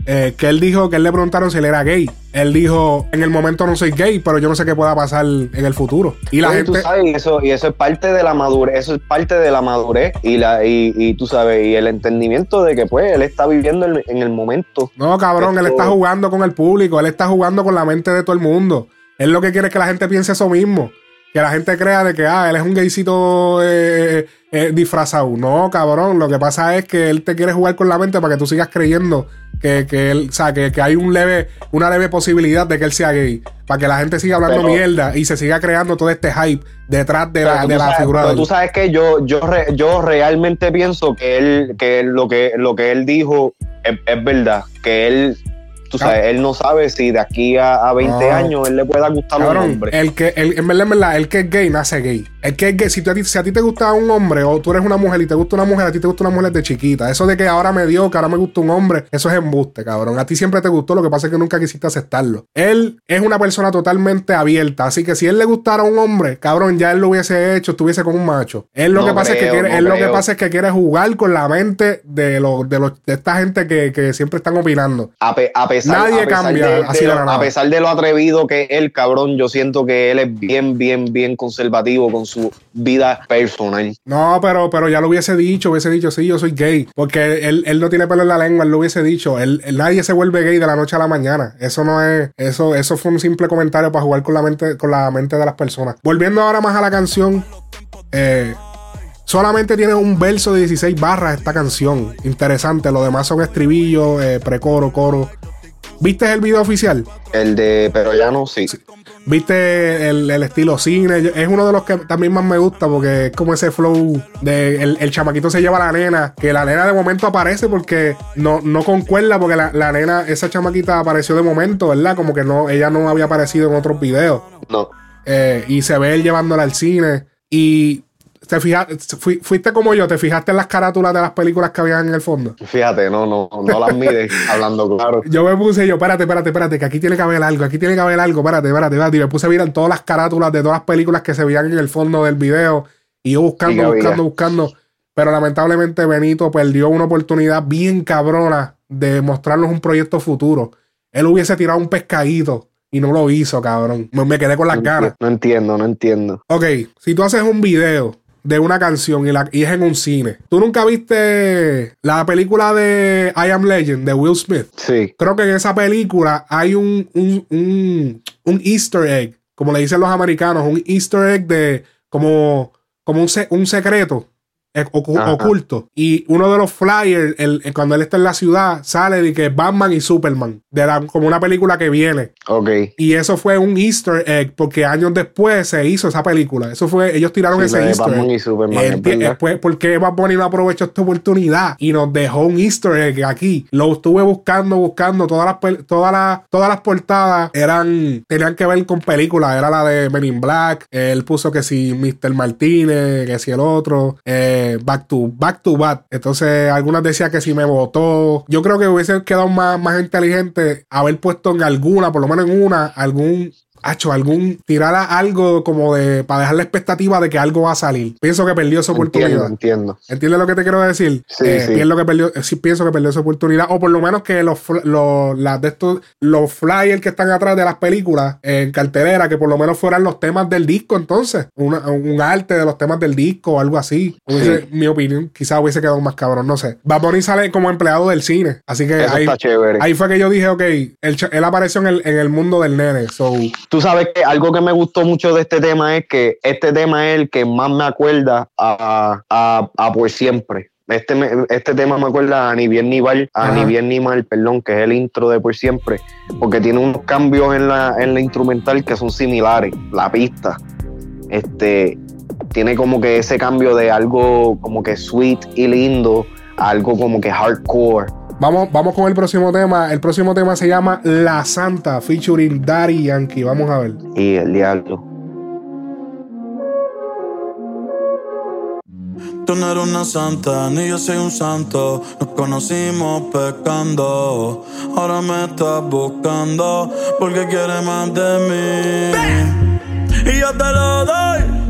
Eh, que él dijo que él le preguntaron si él era gay. Él dijo, en el momento no soy gay, pero yo no sé qué pueda pasar en el futuro. Y la gente... y eso, y eso es parte de la madurez, eso es parte de la madurez y, la, y, tú sabes, y el entendimiento de que pues él está viviendo en, el momento. No, cabrón, él está jugando con el público, él está jugando con la mente de todo el mundo. Él lo que quiere es que la gente piense eso mismo que la gente crea de que, ah, él es un gaycito eh, eh, disfrazado. No, cabrón, lo que pasa es que él te quiere jugar con la mente para que tú sigas creyendo que, que él, o sea, que, hay un leve, una leve posibilidad de que él sea gay. Para que la gente siga hablando mierda y se siga creando todo este hype detrás de la, de la figura pero tú sabes que yo, yo, yo realmente pienso que él, que lo que lo que él dijo es verdad. Que él Tú sabes, él no sabe si de aquí a, 20 años él le pueda gustar un hombre. El que, el, en verdad, en verdad, el que es gay nace gay. El que es gay, si, si a ti te gusta un hombre o tú eres una mujer y te gusta una mujer, a ti te gusta una mujer de chiquita. Eso de que ahora me dio, que ahora me gusta un hombre, eso es embuste, cabrón. A ti siempre te gustó, lo que pasa es que nunca quisiste aceptarlo. Él es una persona totalmente abierta, así que si él le gustara a un hombre, cabrón, ya él lo hubiese hecho, estuviese con un macho. Él lo que pasa es que quiere, él lo que pasa es que quiere jugar con la mente de, los de, los, de esta gente que, que siempre están opinando. A, a Nadie cambia así lo, A pesar de lo atrevido que es el cabrón, yo siento que él es bien, bien, bien conservativo con su vida personal. No, pero, pero ya lo hubiese dicho, hubiese dicho, sí, yo soy gay. Porque él, él no tiene pelo en la lengua, él lo hubiese dicho. Él, nadie se vuelve gay de la noche a la mañana. Eso no es, eso, eso fue un simple comentario para jugar con la mente, con la mente de las personas. Volviendo ahora más a la canción, eh, Solamente tiene un verso de 16 barras esta canción. Interesante. Lo demás son estribillos, eh, precoro, coro. ¿Viste el video oficial? El de Pero ya no, sí. ¿Viste el, estilo cine? Es uno de los que también más me gusta porque es como ese flow de el, chamaquito se lleva a la nena, que la nena de momento aparece porque no, no concuerda porque la, nena, esa chamaquita apareció de momento, ¿verdad? Como que no, ella no había aparecido en otros videos. No. Eh, y se ve él llevándola al cine. Y ¿Te fijaste, fuiste como yo, te fijaste en las carátulas de las películas que habían en el fondo? Fíjate, no, no, no las mides hablando claro. Yo me puse yo, espérate, espérate, espérate, que aquí tiene que haber algo, aquí tiene que haber algo, espérate, espérate, espérate. Y me puse a mirar todas las carátulas de todas las películas que se veían en el fondo del video. Y yo buscando, buscando, buscando. Pero lamentablemente Benito perdió una oportunidad bien cabrona de mostrarnos un proyecto futuro. Él hubiese tirado un pescadito y no lo hizo, cabrón. Me, quedé con las ganas. No entiendo, no entiendo. Ok, si tú haces un video de una canción y, la, y es en un cine. ¿Tú nunca viste la película de I Am Legend de Will Smith? Sí. Creo que en esa película hay un, un, un, un easter egg, como le dicen los americanos, un easter egg de como, como un, un secreto ocu- Ajá. oculto. Y uno de los flyers, el- el- cuando él está en la ciudad, sale de que Batman y Superman, de la, como una película que viene. Ok. Y eso fue un Easter egg, porque años después se hizo esa película. Eso fue, ellos tiraron Sí, ese Easter Batman egg. y Superman, verdad. pues, ¿Por qué Bad Bunny no aprovechó esta oportunidad y nos dejó un Easter egg aquí? Lo estuve buscando, buscando. Todas las, todas las, todas las portadas eran, tenían que ver con películas. Era la de Men in Black. Él puso que si Mr. Martínez, que si el otro. eh, back to Back to Back. Entonces, algunas decían que si me votó. Yo creo que hubiese quedado más, más inteligente haber puesto en alguna, por lo menos en una, algún Hacho, algún tirar a algo como de para dejar la expectativa de que algo va a salir. Pienso que perdió esa Entiendo, oportunidad. entiendo. ¿Entiendes lo que te quiero decir? Sí, Eh, sí. pienso que perdió, sí, pienso que perdió esa oportunidad. O por lo menos que los, los, las de estos, los flyers que están atrás de las películas en cartelera, que por lo menos fueran los temas del disco, entonces. Una- un arte de los temas del disco o algo así. Hubiese- Mi opinión, quizás hubiese quedado más cabrón, no sé. Bad Bunny sale como empleado del cine. Así que Eso ahí, está chévere. ahí fue que yo dije, ok, él, él apareció en el, en el mundo del nene. So, Tú sabes que algo que me gustó mucho de este tema es que este tema es el que más me acuerda a, a, a Por Siempre. Este, me- este tema me acuerda a Ni Bien Ni Mal, a Ajá. Ni Bien Ni Mal, perdón, que es el intro de Por Siempre, porque tiene unos cambios en la, en la instrumental que son similares. La pista, este, tiene como que ese cambio de algo como que sweet y lindo a algo como que hardcore. Vamos, vamos con el próximo tema. El próximo tema se llama La Santa, featuring Daddy Yankee. Vamos a ver. Y el diablo. Tú no eres una santa, ni yo soy un santo. Nos conocimos pecando. Ahora me estás buscando porque quieres más de mí. Y yo te lo doy.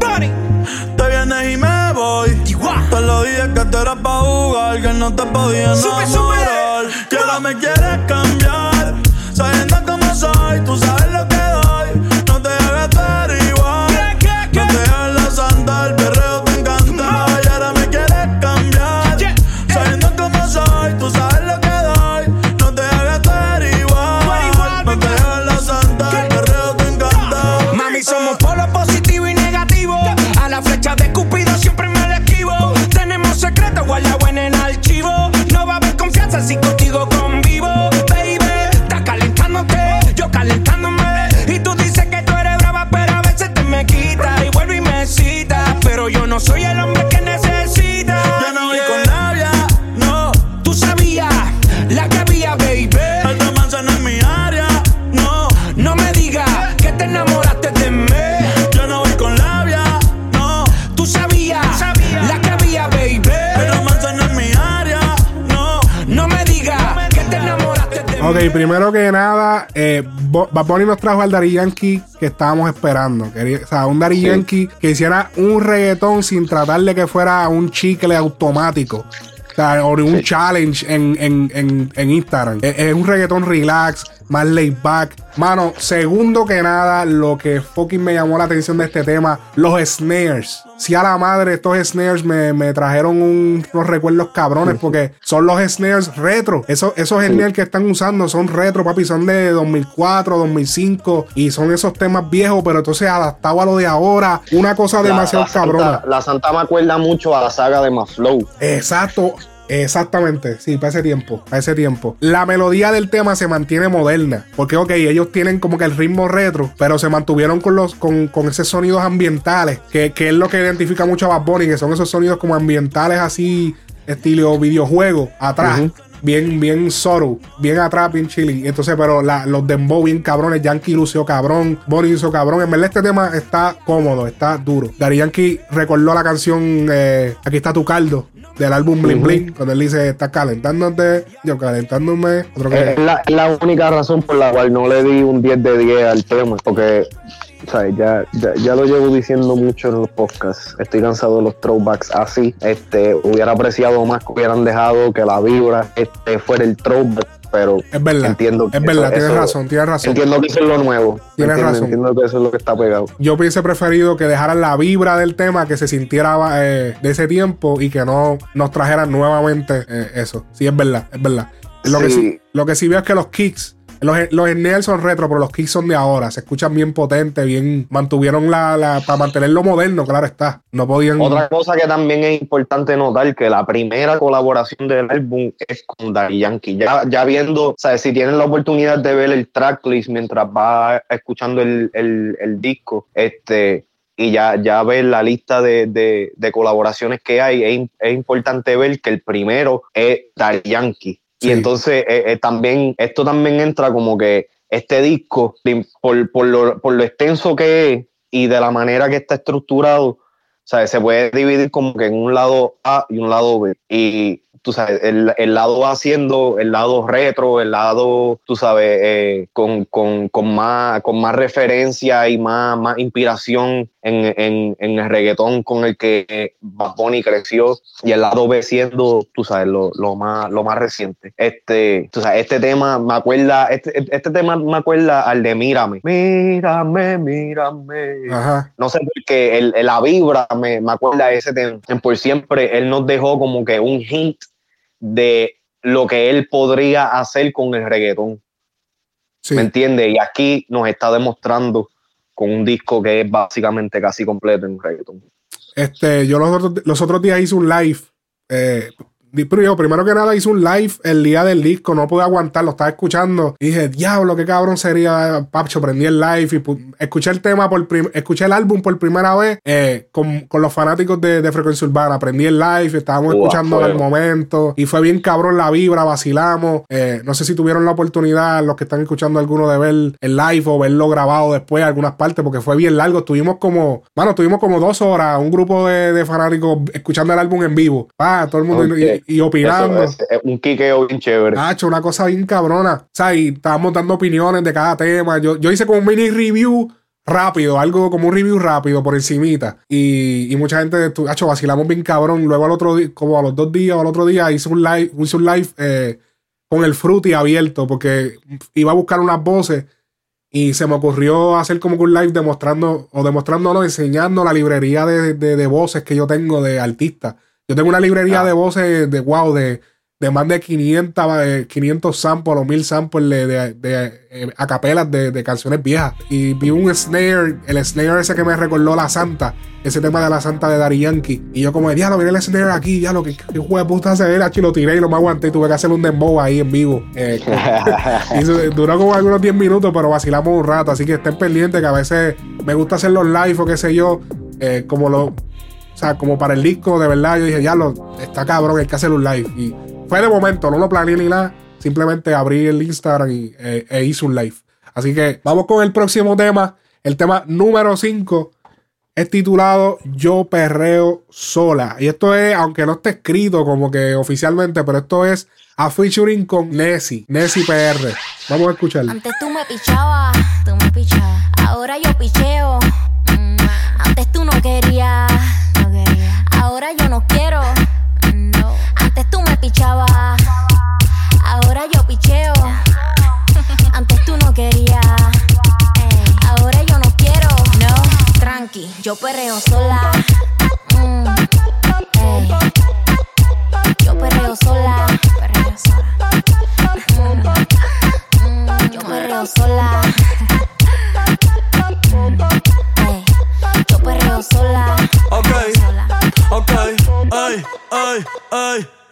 Te vienes y me voy. Te lo dije que tú eras pa' jugar, que no te podía enamorar. Que ahora me quieres cambiar. Sabiendo cómo soy, tú sabes primero que nada, eh, Bad Bunny nos trajo al Daddy Yankee que estábamos esperando. Quería- o sea, un Sí. Yankee que hiciera un reggaetón sin tratar de que fuera un chicle automático. O sea, o un Sí. challenge en, en, en, en Instagram. Es, es un reggaetón relax, más laid back. Mano, segundo que nada, lo que fucking me llamó la atención de este tema, los snares. Si a la madre, estos snares me, me trajeron un- unos recuerdos cabrones porque son los snares retro. Esos, esos snares que están usando son retro, papi, son de 2004, 2005 y son esos temas viejos, pero entonces adaptado a lo de ahora. Una cosa demasiado la, la cabrona. La Santa me acuerda mucho a la saga de Maflow. Exacto. Exactamente, sí, para ese tiempo, para ese tiempo. La melodía del tema se mantiene moderna, porque ok, ellos tienen como que el ritmo retro, pero se mantuvieron con los con, con esos sonidos ambientales, que, que es lo que identifica mucho a Bad Bunny, que son esos sonidos como ambientales así, estilo videojuego, atrás. Bien, bien Zoro, bien atrás, bien chilling. Entonces, pero la- los dembow bien cabrones. Yankee lució cabrón, Bonnie hizo cabrón. En verdad, este tema está cómodo, está duro. Dari Yankee recordó la canción eh, Aquí está tu caldo del álbum Bling Ujú. Bling. Cuando él dice, estás calentándote, yo calentándome. Otro que- Es la, es la única razón por la cual no le di un 10 de 10 al tema, porque ¿sabes? Ya, ya, ya lo llevo diciendo mucho en los podcasts. Estoy cansado de los throwbacks así. Este, hubiera apreciado más que hubieran dejado que la vibra este, fuera el throwback, pero es verdad. entiendo que es verdad, eso- tienes eso- razón, tienes razón. entiendo que eso es lo nuevo. Tienes Entiendo- razón. Entiendo que eso es lo que está pegado. Yo hubiese preferido que dejaran la vibra del tema, que se sintiera eh, de ese tiempo y que no nos trajeran nuevamente eh, eso. Sí, es verdad, es verdad. Lo, que sí, lo que sí veo es que los kicks Los, los son retro, pero los kicks son de ahora. Se escuchan bien potentes, bien. Mantuvieron la. la para mantenerlo moderno, claro está. No podían. Otra cosa que también es importante notar que la primera colaboración del álbum es con Daddy Yankee. Ya, ya viendo, o si tienen la oportunidad de ver el tracklist mientras va escuchando el, el, disco, este, y ya, ya ver la lista de, de, colaboraciones que hay, es, es, importante ver que el primero es Daddy Yankee. Sí. Y entonces eh, eh, también, esto también entra como que este disco, por, por, lo, por lo extenso que es y de la manera que está estructurado, o sea, se puede dividir como que en un lado A y un lado B. Y tú sabes, el, el lado A siendo el lado retro, el lado, tú sabes, eh, con, con, con, más, con más referencia y más, más inspiración en, en, en el reggaetón con el que eh, Bad Bunny creció y el lado B siendo, tú sabes, lo, lo, más, lo más reciente. Este, tú sabes, este tema me acuerda, este, este tema me acuerda al de Mírame. Mírame, mírame. Ajá. No sé por qué, el, el- la vibra me, me acuerda de ese tema. En Por siempre, él nos dejó como que un hint de lo que él podría hacer con el reggaetón. Sí. ¿Me entiendes? Y aquí nos está demostrando con un disco que es básicamente casi completo en reggaetón. Este, yo los otros, los otros días hice un live. Eh, yo, primero que nada hice un live el día del disco, no pude aguantar, lo estaba escuchando. Y dije, diablo, qué cabrón sería, Pacho, prendí el live y escuché el tema por escuché el álbum por primera vez eh, con, con los fanáticos de, de Frecuencia Urbana. Prendí el live, estábamos escuchando al momento. Y fue bien cabrón la vibra, vacilamos. Eh, no sé si tuvieron la oportunidad, los que están escuchando alguno, de ver el live o verlo grabado después, algunas partes, porque fue bien largo. Estuvimos como, bueno, estuvimos como dos horas, un grupo de, de fanáticos escuchando el álbum en vivo. Pa, todo el mundo y, y opinando. Eso es, es un quiqueo bien chévere. Hacho, una cosa bien cabrona. O sea, y estábamos dando opiniones de cada tema. Yo, yo hice como un mini review rápido, algo como un review rápido por encimita. Y, y mucha gente, hacho, vacilamos bien cabrón. Luego al otro día, como a los dos días o al otro día, hice un live, hice un live eh, con el Fruity abierto porque iba a buscar unas voces y se me ocurrió hacer como que un live demostrando, o demostrándonos, enseñando la librería de, de- de voces que yo tengo de artistas. Yo tengo una librería Ah. de voces de wow, de, de más de 500, eh, 500 samples o 1000 samples de, de, de, eh, acapelas de, de canciones viejas. Y vi un snare, el snare ese que me recordó La Santa, ese tema de La Santa de Daddy Yankee. Y yo como, diablo, viene el snare aquí, diablo, que hijo de puta se y lo tiré y no me aguanté y tuve que hacer un dembow ahí en vivo. Eh, y eso duró como algunos 10 minutos, pero vacilamos un rato. Así que estén pendientes que a veces me gusta hacer los live o qué sé yo. eh, como lo. Sea, como para el disco, de verdad. Yo dije, ya lo está cabrón, hay que hacer un live. Y fue de momento, no lo planeé ni nada. Simplemente abrí el Instagram y, eh, e hice un live. Así que vamos con el próximo tema. El tema número 5 es titulado Yo perreo sola. Y esto es, aunque no esté escrito como que oficialmente, pero esto es a featuring con Nessie, Nessie PR. Vamos a escucharlo. Antes tú me pichabas, tú me pichabas. Ahora yo picheo. Mm, Antes tú no querías, Pichabas. Ahora yo picheo. Antes tú no querías. Ahora yo no quiero. No. Tranqui, yo perreo sola. Mm, ey. Yo perreo sola. Perreo sola. Mm, mm, Yo perreo sola. Ey, Yo perreo sola. Ok, ok, ey, ey, ey.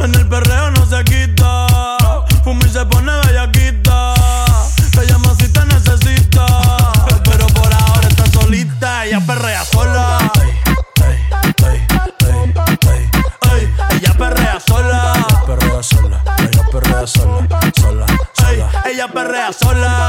En el perreo no se quita. Fuma y se pone bellaquita. Te llama si te necesita. Pero por ahora está solita. Ella perrea sola. Ey, ey, ey, ey, ey. Ella perrea sola. Perrea sola. Ella perrea sola. Sola, sola. Ella perrea sola.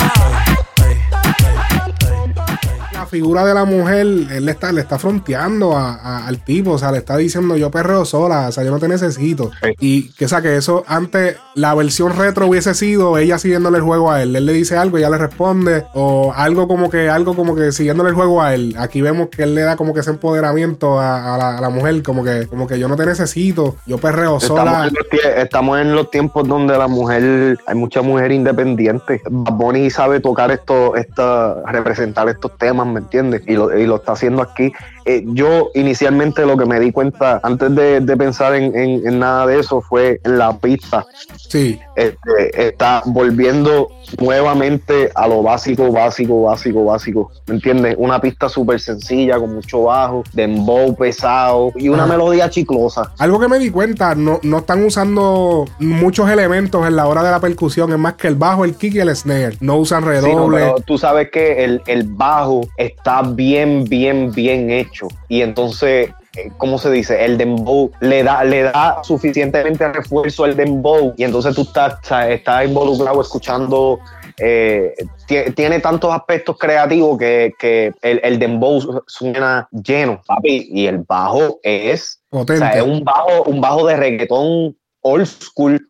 Figura de la mujer, él le está, le está fronteando a- a- al tipo, o sea, le está diciendo yo perreo sola, o sea, yo no te necesito. Sí. Y que, o sea, que eso antes, la versión retro hubiese sido ella siguiéndole el juego a él. Él le dice algo, ella le responde, o algo como que, algo como que siguiéndole el juego a él. Aquí vemos que él le da como que ese empoderamiento a, a la, a la mujer, como que, como que yo no te necesito, yo perreo Estamos sola. en, estamos en los tiempos donde la mujer, hay mucha mujer independiente. Bunny sabe tocar esto, esta, representar estos temas, ¿me entiendes? Y lo, y lo está haciendo aquí. Eh, yo inicialmente lo que me di cuenta, antes de, de pensar en, en- en nada de eso, fue en la pista. Sí, Este, está volviendo nuevamente a lo básico, básico, básico, básico. ¿Me entiendes? Una pista súper sencilla, con mucho bajo, dembow pesado y una melodía chiclosa. Algo que me di cuenta, no, no están usando muchos elementos en la hora de la percusión, es más que el bajo, el kick y el snare. No usan Sí, no, redoble. pero tú sabes que el, el bajo está bien, bien, bien hecho. Y entonces, eh, ¿cómo se dice? El dembow le da, le da suficientemente refuerzo al dembow. Y entonces tú estás, estás involucrado escuchando. eh, tie- tiene tantos aspectos creativos que, que el, el dembow su- suena lleno, papi. Y el bajo es o sea, es un bajo, un bajo de reggaetón old school.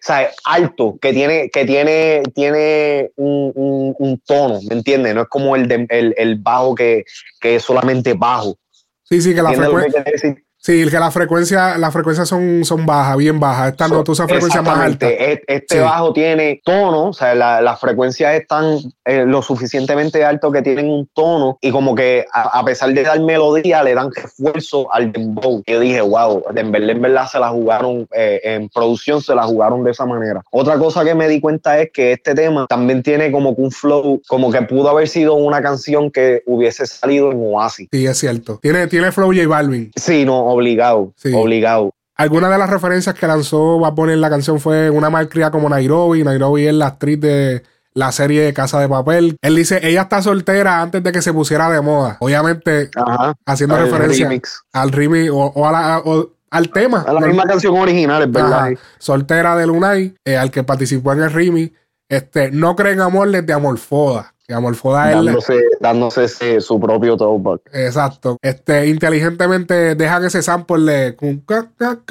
Sea, alto, que tiene, que tiene, tiene un, un- un tono, ¿me entiendes? No es como el, de- el, el bajo que, que es solamente bajo. sí, sí, que la ¿Entiendes lo que frecuencia. Sí, que la frecuencia, las frecuencias son, son bajas, bien bajas. Esta no, tú usas frecuencias más altas. Exactamente. E- Este Sí. bajo tiene tono, o sea, la- las frecuencias están eh, lo suficientemente alto que tienen un tono y como que a, a pesar de dar melodía le dan refuerzo al dembow. Yo dije, wow, en verdad, en verdad se la jugaron, eh, en producción se la jugaron de esa manera. Otra cosa que me di cuenta es que este tema también tiene como que un flow, como que pudo haber sido una canción que hubiese salido en Oasis. Sí, es cierto. Tiene, tiene flow J Balvin. Sí, no, obligado, Sí. obligado. Alguna de las referencias que lanzó Bad Bunny en la canción fue una malcria como Nairobi. Nairobi es la actriz de la serie de Casa de Papel. Él dice, ella está soltera antes de que se pusiera de moda. Obviamente, Ajá. haciendo referencia remix. al remix o, o a la- o al tema. A la misma canción original, es verdad. Ajá. Soltera de Lunay, eh, al que participó en el remix. Este, no creen amor desde Amorfoda. Que Amorfoda es la- dándose, dándose ese- su propio throwback. Exacto. Este, inteligentemente dejan ese sample de ca, ca,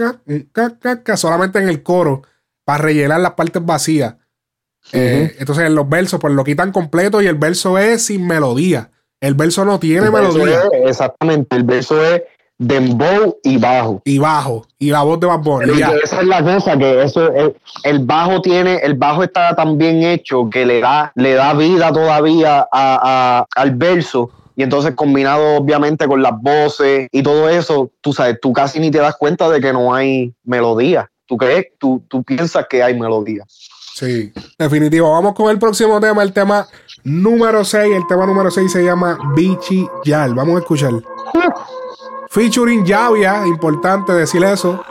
ca, ca, solamente en el coro para rellenar las partes vacías. Eh, entonces en los versos, pues lo quitan completo y el verso es sin melodía. El verso no tiene El verso melodía. es- exactamente, el verso es dembow y bajo. Y bajo. Y la voz de Bad Bunny. Ya. esa es la cosa, que eso es- el bajo tiene, el bajo está tan bien hecho que le da, le da vida todavía a- a- al verso. Y entonces combinado obviamente con las voces y todo eso, tú sabes, tú casi ni te das cuenta de que no hay melodía. ¿Tú crees? Tú, tú piensas que hay melodía. Sí, definitivo. Vamos con el próximo tema, el tema número 6. El tema número 6 se llama Bichi Yal. Vamos a escuchar. Featuring Javia, importante decir eso.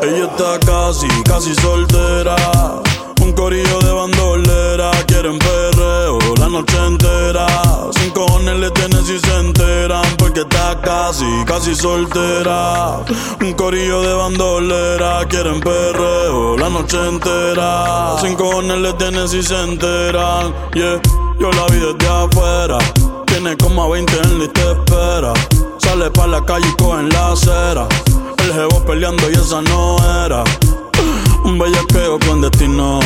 Ella está casi, casi soltera. Un corillo de bandolera. Quieren perreo la noche entera. Sin cojones le tienen si se enteran. Porque está casi, casi soltera. Un corillo de bandolera. Quieren perreo la noche entera. Sin cojones le tienen si se enteran. Yeah, yo la vi desde afuera. Tiene como a 20 en de espera. Sale pa' la calle y coge en la acera. El jevo peleando y esa no era. Un bellaqueo con destino.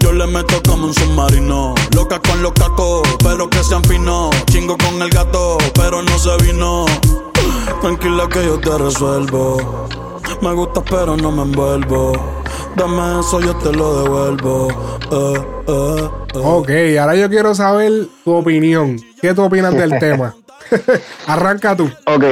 Yo le meto como un submarino. Loca con los cacos, pero que sean finos. Chingo con el gato, pero no se vino. Tranquila que yo te resuelvo. Me gusta, pero no me envuelvo. Dame eso, yo te lo devuelvo. Eh, eh, eh. Ok, ahora yo quiero saber tu opinión. ¿Qué tú opinas del tema? Arranca tú. Ok,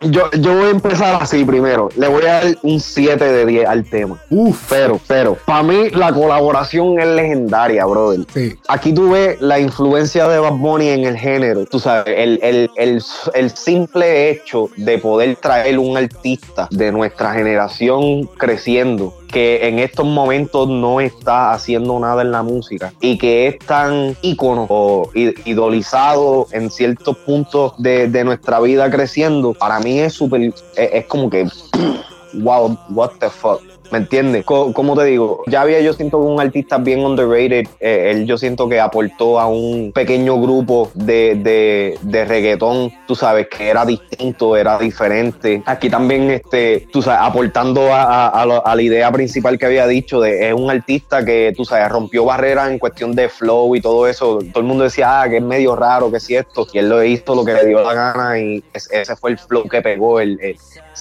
yo, yo voy a empezar así primero. Le voy a dar un 7 de 10 al tema. Uf, Pero, pero, para mí la colaboración es legendaria, brother. sí. Aquí tú ves la influencia de Bad Bunny en el género. Tú sabes, el, el- el- el simple hecho de poder traer un artista de nuestra generación creciendo, que en estos momentos no está haciendo nada en la música y que es tan ícono o idolizado en ciertos puntos de, nuestra vida creciendo, para mí es súper, es como que, wow, what the fuck. ¿Me entiendes? Co- Como te digo, había yo siento que un artista bien underrated. eh, él yo siento que aportó a un pequeño grupo de, de, de reggaetón, tú sabes, que era distinto, era diferente. Aquí también, este, tú sabes, aportando a, a- la idea principal que había dicho, de es un artista que, tú sabes, rompió barreras en cuestión de flow y todo eso. Todo el mundo decía, ah, que es medio raro, que si esto. Y él lo hizo lo que le dio la gana y es- ese fue el flow que pegó, el-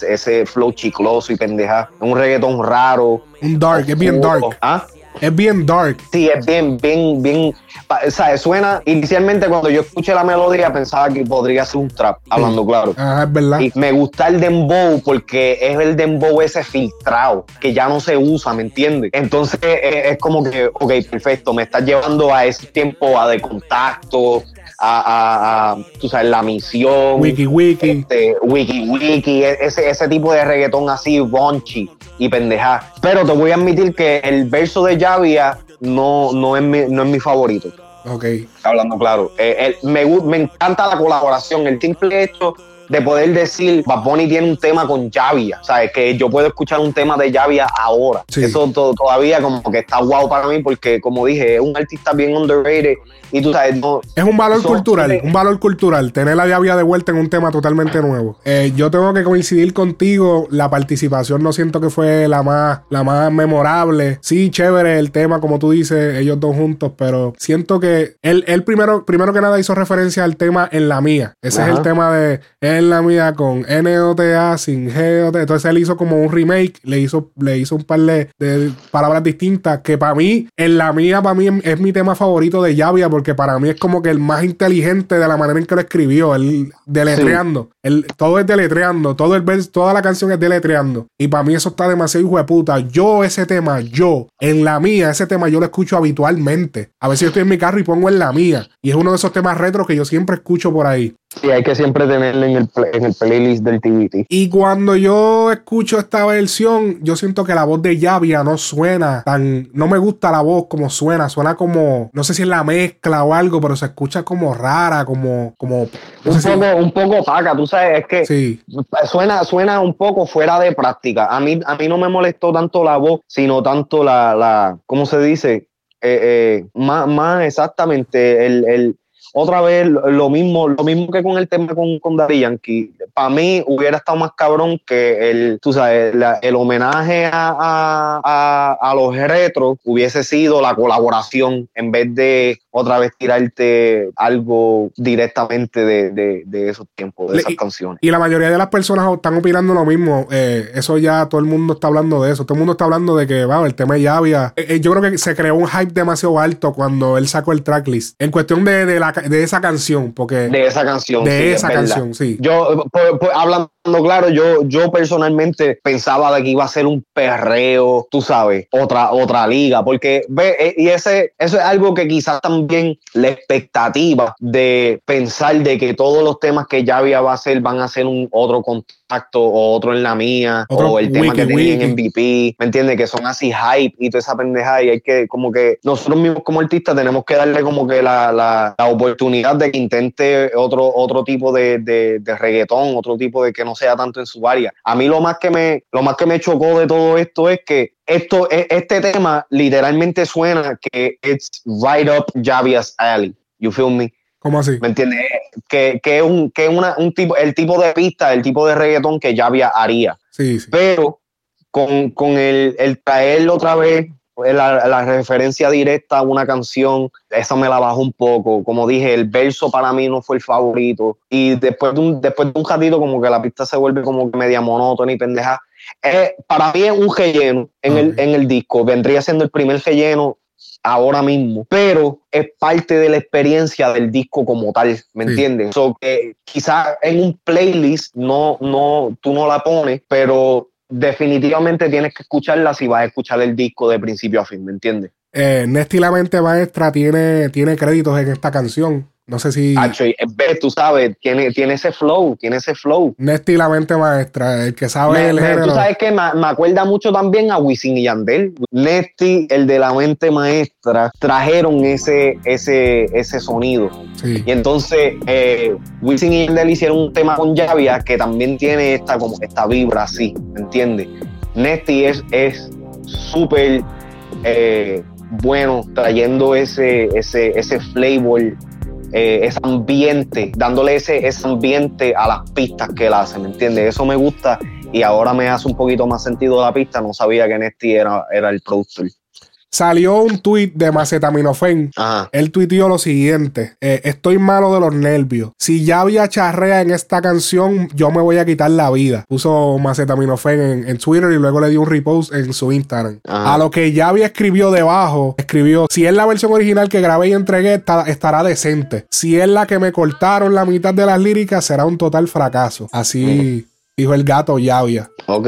ese flow chicloso y pendeja. Un reggaetón raro. Un dark, es bien dark. ¿Ah? Es bien dark. Sí, es bien, bien, bien. O sea, suena. Inicialmente, cuando yo escuché la melodía, pensaba que podría ser un trap, hablando claro. Es verdad. Y me gusta el dembow porque es el dembow ese filtrado, que ya no se usa, ¿me entiendes? Entonces eh, es como que, ok, perfecto, me estás llevando a ese tiempo a de contacto, a, a, a, tú sabes, la misión. Wiki Wiki. Este, wiki wiki, e- ese, ese tipo de reggaetón así, raunchy y pendeja. Pero te voy a admitir que el verso de Javia no, no, es, mi, no es mi favorito. Ok. Hablando claro. Eh, el- me, me encanta la colaboración, el simple hecho de poder decir, Bad Bunny tiene un tema con Javia, ¿sabes? Que yo puedo escuchar un tema de Javia ahora. Sí. Eso to- todavía como que está guau para mí porque, como dije, es un artista bien underrated y tú sabes, no, Es un valor cultural, un valor cultural. Tener la llave de vuelta en un tema totalmente nuevo. Eh, yo tengo que coincidir contigo. La participación no siento que fue la más, la más memorable. Sí, chévere el tema, como tú dices, ellos dos juntos, pero siento que él, él primero, primero que nada hizo referencia al tema en la mía. Ese es el tema de en la mía con NOTA sin GOT. Entonces él hizo como un remake, le hizo, le hizo un par de, de palabras distintas que para mí, en la mía, para mí es, es mi tema favorito de Yavia porque para mí es como que el más inteligente de la manera en que lo escribió, él deletreando. Él- todo es deletreando, todo el toda la canción es deletreando. Y para mí eso está demasiado hijo de puta. Yo ese tema, yo, en la mía, ese tema yo lo escucho habitualmente. A veces yo estoy en mi carro y pongo en la mía. Y es uno de esos temas retro que yo siempre escucho por ahí. Sí, hay que siempre tenerlo en el, en el playlist del TBT. Y cuando yo escucho esta versión, yo siento que la voz de Yavia no suena tan. No me gusta la voz como suena. Suena como. No sé si es la mezcla o algo, pero se escucha como rara, como. como no Un si- poco, un poco opaca, tú sabes, es que Sí. suena, suena un poco fuera de práctica. A mí, a mí no me molestó tanto la voz, sino tanto la, la ¿cómo se dice? Eh, eh, más, más exactamente el, el- otra vez lo mismo, lo mismo que con el tema con, con Daddy Yankee. Para mí hubiera estado más cabrón que el, tú sabes, la- el homenaje a, a, a- a los retros hubiese sido la colaboración en vez de otra vez tirarte algo directamente de, de- de esos tiempos, de Le- esas canciones. Y la mayoría de las personas están opinando lo mismo. Eh, eso ya todo el mundo está hablando de eso. Todo el mundo está hablando de que, wow, el tema de Yavia. Eh, eh, yo creo que se creó un hype demasiado alto cuando él sacó el tracklist. En cuestión de, de, la, de esa canción, porque. De esa canción. De sí, esa canción, sí. Yo, pues, pues, hablando claro, yo, yo personalmente pensaba de que iba a ser un perreo, tú sabes, otra, otra liga, porque ve, eh, y ese, eso es algo que quizás también la expectativa de pensar de que todos los temas que ya había va a hacer van a ser un otro o otro en la mía, Otro o el tema que tenían en. MVP, ¿me entiendes? Que son así hype y toda esa pendeja y hay que como que nosotros mismos como artistas tenemos que darle como que la, la, la oportunidad de que intente otro, otro tipo de, de, de reggaetón, otro tipo de que no sea tanto en su área. A mí lo más que me, lo más que me chocó de todo esto es que esto, e- este tema literalmente suena que it's right up Javia's alley. You feel me? ¿Cómo así? ¿Me entiendes? Que, que es un, que una, un tipo, el tipo de pista, el tipo de reggaetón que Javia haría Sí, sí. pero con, con el, el traerlo otra vez, la, la referencia directa a una canción, eso me la bajó un poco. Como dije, el verso para mí no fue el favorito. Y después de un, después de un ratito, como que la pista se vuelve como que media monótona y pendeja. Eh, para mí es un relleno en, el, Ok. en el disco. Vendría siendo el primer relleno ahora mismo, pero es parte de la experiencia del disco como tal, ¿me Sí. entiendes? So, que quizás en un playlist no, no, tú no la pones, pero definitivamente tienes que escucharla si vas a escuchar el disco de principio a fin, ¿me entiendes? Eh, Nesty la mente maestra tiene, tiene créditos en esta canción. No sé si. Hacho, ves, tú sabes, tiene, tiene ese flow, tiene ese flow. Nesty la mente maestra, el que sabe Me- el me- tú sabes que me, me acuerda mucho también a Wisin y Yandel. Nesty, el de la mente maestra, trajeron ese, ese, ese sonido. Sí. Y entonces eh, Wisin y Yandel hicieron un tema con Javia que también tiene esta, como esta vibra así, ¿me entiendes? Nesty es, es súper eh, bueno, trayendo ese, ese, ese flavor, eh, ese ambiente, dándole ese, ese ambiente a las pistas que él hace, ¿me entiendes? Eso me gusta y ahora me hace un poquito más sentido la pista. No sabía que Nesty era, era el productor. Salió un tweet de Macetaminofen. Ajá. Él tuiteó lo siguiente: eh, Estoy malo de los nervios. Si ya había charrea en esta canción, yo me voy a quitar la vida. Puso Macetaminofen en, en Twitter y luego le dio un repost en su Instagram. Ajá. A lo que ya había escribió debajo: Escribió: Si es la versión original que grabé y entregué, está- estará decente. Si es la que me cortaron la mitad de las líricas, será un total fracaso. Así dijo el gato Yavia. Ok.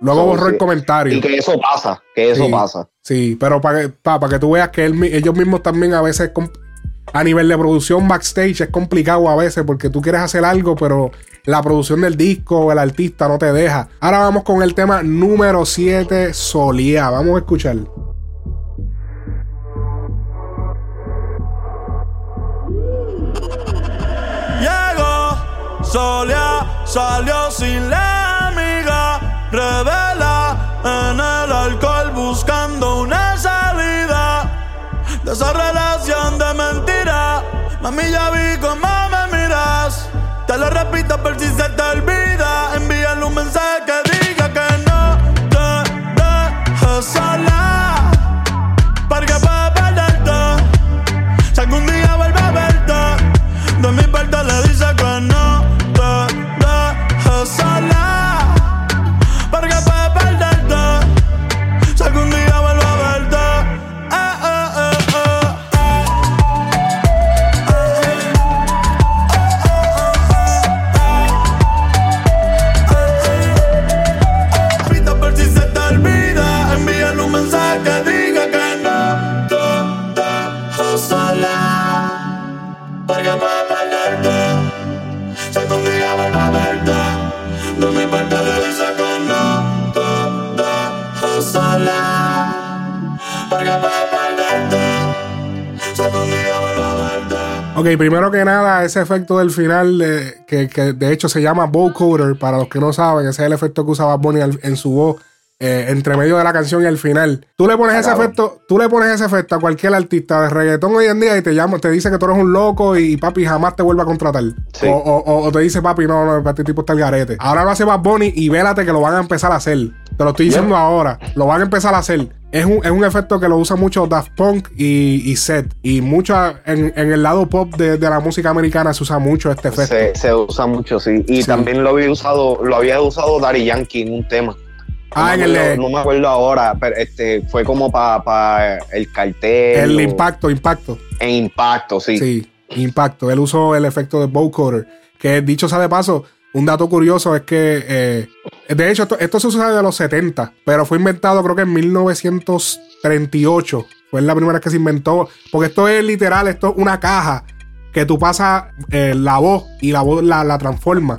Luego So, borró el comentario. Y que eso pasa, que eso Sí. pasa. Sí, pero para que, pa- para que tú veas que él ellos mismos también a veces a nivel de producción backstage es complicado a veces porque tú quieres hacer algo, pero la producción del disco o el artista no te deja. Ahora vamos con el tema número 7, Solía. Vamos a escuchar. Llegó, solía, salió sin amiga, revela en el alcohol buscando una salida de esa relación de mentira. Mami, ya vi cómo me miras. Te lo repito por si se te olvida. Envíale un mensaje Porque. Ok, primero que nada, ese efecto del final, que, que de hecho se llama vocoder, para los que no saben, ese es el efecto que usaba Bonnie en su voz. Eh, entre medio de la canción y el final. Tú le pones ese efecto, tú le pones ese efecto a cualquier artista de reggaetón hoy en día y te llama, te dice que tú eres un loco y papi jamás te vuelve a contratar. Sí. O, o- o- te dice papi, no, no, este tipo está el garete. Ahora lo hace Bad Bunny y vélate que lo van a empezar a hacer. Te lo estoy diciendo ahora. Lo van a empezar a hacer. Es un, es un efecto que lo usa mucho Daft Punk y, y Seth. Y mucho en, en el lado pop de, de la música americana se usa mucho este efecto. Se, se usa mucho, sí. Y Sí. también lo había usado, lo había usado Daddy Yankee en un tema. Ah, no, me de- acuerdo, no me acuerdo ahora, pero este fue como para el cartel. El o- impacto, impacto. En impacto, sí. Sí, impacto. Él usó el efecto de vocoder. Que dicho sea de paso, un dato curioso es que, eh, de hecho, esto, esto se usa desde los 70, pero fue inventado creo que en 1938. Fue la primera vez que se inventó. Porque esto es literal, esto es una caja que tú pasas eh, la voz y la voz la, la transforma.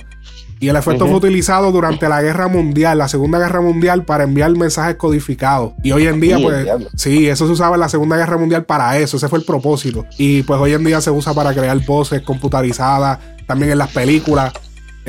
Y el efecto fue utilizado durante la Guerra Mundial, la Segunda Guerra Mundial, para enviar mensajes codificados. Y hoy en día, Sí, pues, sí, eso se usaba en la Segunda Guerra Mundial para eso, ese fue el propósito. Y pues hoy en día se usa para crear voces computarizadas, también en las películas.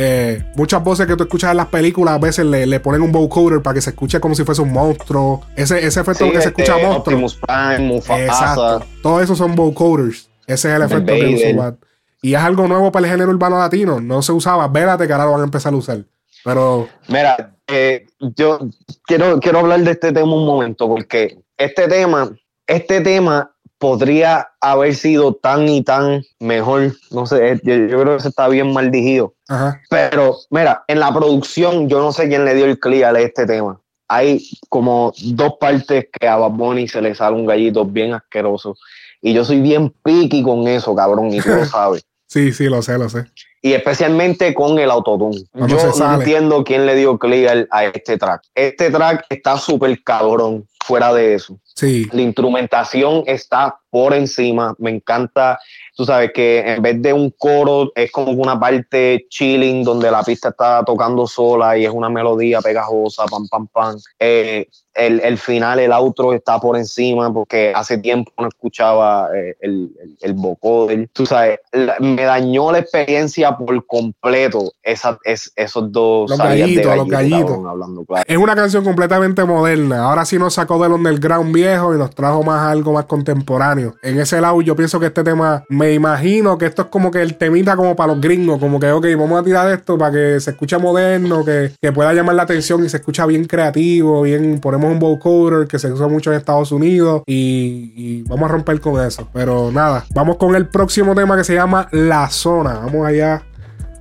Eh, muchas voces que tú escuchas en las películas a veces le, le ponen un vocoder para que se escuche como si fuese un monstruo. Ese, ese efecto Sí, que se este, escucha monstruo. Optimus Prime, Mufasa. Exacto. Todo eso son vocoders. Ese es el efecto que Vader. Y es algo nuevo para el género urbano latino. No se usaba. Vélate que ahora lo van a empezar a usar. Pero Mira, eh, yo quiero, quiero hablar de este tema un momento, porque este tema, este tema podría haber sido tan y tan mejor. No sé, yo, yo creo que se está bien mal dirigido. Ajá. Pero, mira, en la producción, yo no sé quién le dio el clear a este tema. Hay como dos partes que a Bad Bunny se le sale un gallito bien asqueroso. Y yo soy bien piqui con eso, cabrón, y tú lo sabes. Sí, sí, lo sé, lo sé. Y especialmente con el autotune. Yo no entiendo quién le dio clear a este track. Este track está súper cabrón fuera de eso. Sí. La instrumentación está por encima. Me encanta, tú sabes que en vez de un coro es como una parte chilling donde la pista está tocando sola y es una melodía pegajosa, pam, pam, pam. Eh, el, el final, el outro está por encima porque hace tiempo no escuchaba eh, el, el, el vocoder. Tú sabes, la- me dañó la experiencia por completo esa, es, esos dos Los gallitos, los gallito, gallitos. hablando claro. Es una canción completamente moderna. Ahora sí nos sacó del underground viejo y nos trajo más algo más contemporáneo. En ese lado, yo pienso que este tema, me imagino que esto es como que el temita como para los gringos, como que, ok, vamos a tirar esto para que se escuche moderno, que, que pueda llamar la atención y se escucha bien creativo, bien, ponemos un vocoder que se usa mucho en Estados Unidos y, y vamos a romper con eso. Pero nada, vamos con el próximo tema que se llama La Zona. Vamos allá.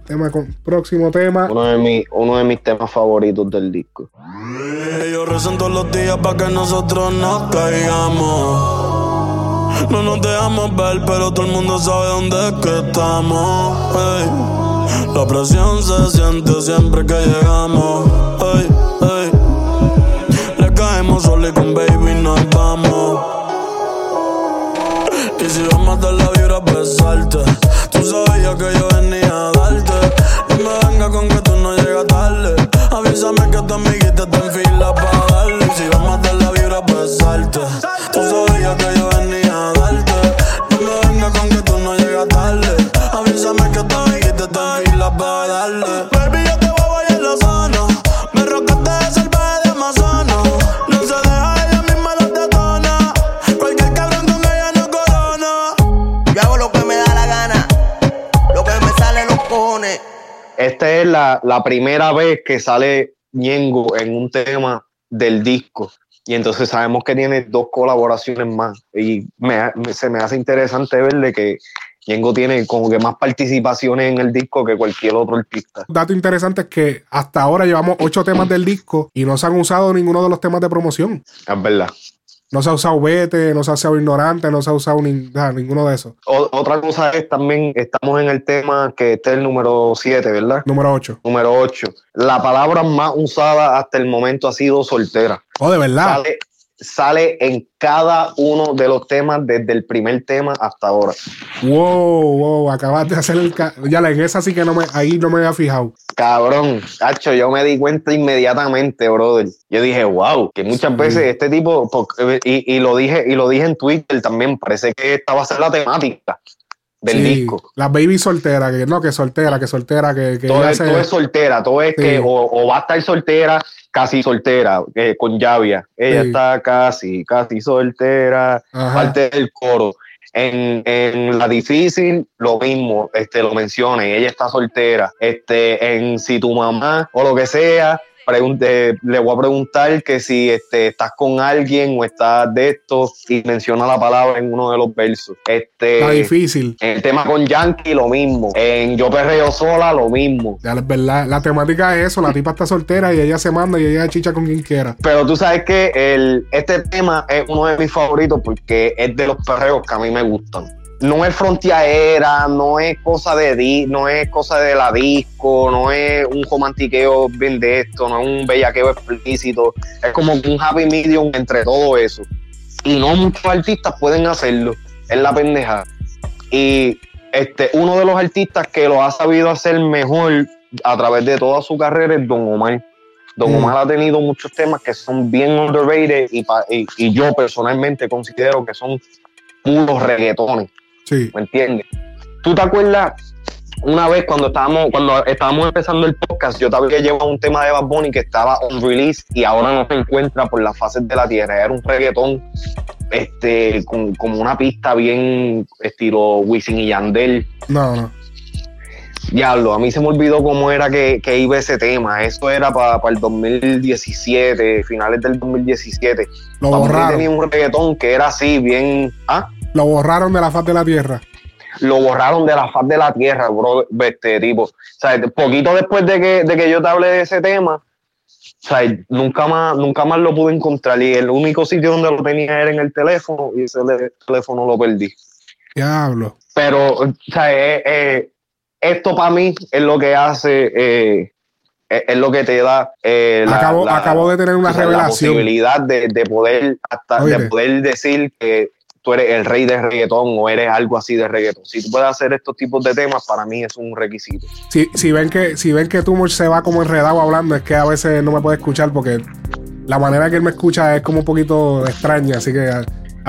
Tema con próximo tema. Uno de, mis, uno de mis temas favoritos del disco. Ellos rezan todos los días para que nosotros no caigamos. No nos dejamos ver, pero todo el mundo sabe dónde es que estamos. La presión se siente siempre que llegamos. Le caemos solo y con baby nos vamos. Y si vamos a dar la vibra a besarte Tú sabías que yo venía a darte. No me venga con que tú no llegas tarde. Avísame que tu amiguita está en fila para darle Y si vamos a dar la vibra a besarte Tú sabías que yo venía a darte. No me venga con que tú no llegas tarde. Avísame que tu amiguita está en fila para darle cojones. Esta es la, la primera vez que sale Ñengo en un tema del disco. Y entonces sabemos que tiene dos colaboraciones más. Y me- me- se me hace interesante verle que Ñengo tiene como que más participaciones en el disco que cualquier otro artista. dato interesante es que hasta ahora llevamos ocho temas del disco y no se han usado ninguno de los temas de promoción. Es verdad. No se ha usado Vete, no se ha usado Ignorante, no se ha usado ni- nada, ninguno de esos. O- otra cosa es también, estamos en el tema que este es el número 7, ¿verdad? Número 8. Número 8. La palabra más usada hasta el momento ha sido soltera. Oh, de verdad. Sale, sale en cada uno de los temas, desde el primer tema hasta ahora. Wow, wow, acabas de hacer el. Ya, en esa sí que no me. Ahí no me había fijado. Cabrón, Hacho, yo me di cuenta inmediatamente, brother. Yo dije, wow, que muchas veces este tipo, porque- y, y lo dije, y lo dije en Twitter también, parece que esta va a ser la temática del Sí, disco. Las baby solteras, que no, que soltera, que soltera, que, que Todo es, se- todo es soltera, todo es Sí. que o, o va a estar soltera, casi soltera, eh, con Llavia. Ella Sí. está casi, casi soltera, Ajá. parte del coro. En, en la difícil, lo mismo, este, lo mencioné, ella está soltera. Este, en si tu mamá o lo que sea, pregunte, le voy a preguntar que si este, estás con alguien o estás de esto y menciona la palabra en uno de los versos. Este, Está difícil. el tema con Yankee, lo mismo. En Yo Perreo Sola, lo mismo. Ya es verdad. La temática es eso: la tipa está soltera y ella se manda y ella chicha con quien quiera. Pero tú sabes que el, este tema es uno de mis favoritos porque es de los perreos que a mí me gustan. No es frontiera, no es cosa de di, no es cosa de la disco, no es un romantiqueo bien de esto, no es un bellaqueo explícito. Es como un happy medium entre todo eso. Y no muchos artistas pueden hacerlo. Es la pendeja. Y este, uno de los artistas que lo ha sabido hacer mejor a través de toda su carrera es Don Omar. Don Mm. Omar ha tenido muchos temas que son bien underrated y, y yo personalmente considero que son puros reggaetones, Sí. ¿me entiendes? ¿Tú te acuerdas una vez cuando estábamos cuando estábamos empezando el podcast, yo te había llevado un tema de Bad Bunny que estaba on release y ahora no se encuentra por las fases de la tierra. Era un reggaetón este, con, como una pista bien estilo Wisin y Yandel. No, no. Diablo, a mí se me olvidó cómo era que, que iba ese tema. Eso era para el 2017, finales del 2017. Lo borraron. tenía un reggaetón que era así, bien. Ah, Lo borraron de la faz de la tierra. lo borraron de la faz de la tierra, bro. Este tipo. O sea, poquito después de que, de que yo te hablé de ese tema, o sea, nunca más, nunca más lo pude encontrar. Y el único sitio donde lo tenía era en el teléfono, y ese teléfono lo perdí. Diablo. Pero, o sea, eh, eh, esto para mí es lo que hace eh, es, lo que te da la- Acabo- la- acabo de tener una o sea, revelación. La posibilidad de, de poder hasta Oye. de poder decir que tú eres el rey de reggaetón o eres algo así de reggaetón. Si tú puedes hacer estos tipos de temas, para mí es un requisito. Si, si ven que si ven que Tumor se va como enredado hablando, es que a veces no me puede escuchar porque la manera que él me escucha es como un poquito extraña, así que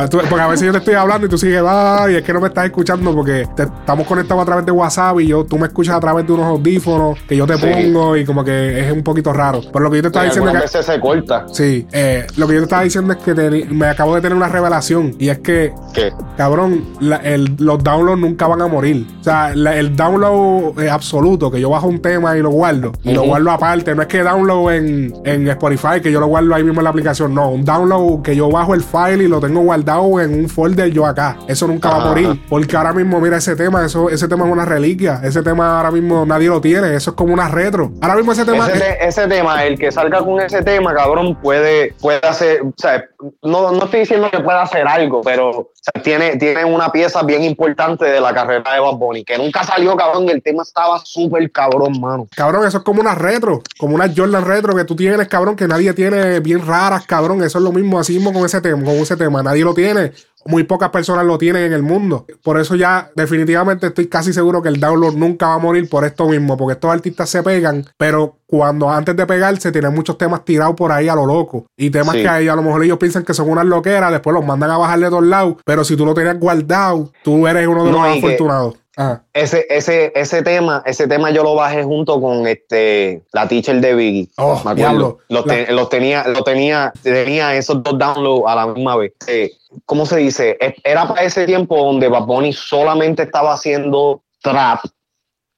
porque a veces yo te estoy hablando y tú sigues, ay, es que no me estás escuchando porque te- estamos conectados a través de WhatsApp y yo tú me escuchas a través de unos audífonos que yo te Sí. pongo y como que es un poquito raro. Pero lo que yo te estaba Y diciendo es que veces se corta. Sí, eh, lo que yo te estaba diciendo es que te- me acabo de tener una revelación y es que que Cabrón, la- el- los downloads nunca van a morir. O sea, la- el download absoluto, que yo bajo un tema y lo guardo, y lo guardo aparte, no es que download en, en Spotify, que yo lo guardo ahí mismo en la aplicación, no, un download que yo bajo el file y lo tengo guardado en un folder yo acá. Eso nunca va a morir, porque ahora mismo, mira ese tema, eso, ese tema es una reliquia, ese tema ahora mismo nadie lo tiene, eso es como una retro. Ahora mismo ese tema... ese, te- ese tema, el que salga con ese tema, cabrón, puede, puede hacer, o sea, no, no estoy diciendo que pueda hacer algo, pero o sea, tiene, tiene una pieza bien importante de la carrera de Bad Bunny, que nunca salió, cabrón, y el tema estaba súper cabrón, mano. Cabrón, eso es como una retro, como una Jordan retro que tú tienes, cabrón, que nadie tiene bien raras, cabrón. Eso es lo mismo, así mismo con ese tema, con ese tema. Nadie lo tiene. Muy pocas personas lo tienen en el mundo. Por eso ya definitivamente estoy casi seguro que el download nunca va a morir por esto mismo, porque estos artistas se pegan, pero cuando antes de pegarse tienen muchos temas tirados por ahí a lo loco. Y temas Sí. que ahí a lo mejor ellos piensan que son unas loqueras, después los mandan a bajar de todos lados. Pero si tú lo tenías guardado, tú eres uno de los No, más afortunados. Ajá. Ese, ese, ese tema, ese tema yo lo bajé junto con este la teacher de Biggie. Oh, me acuerdo. Los, te- los tenía, los tenía, tenía esos dos downloads a la misma vez. Eh, ¿Cómo se dice? Es- Era para ese tiempo donde Bad Bunny solamente estaba haciendo trap,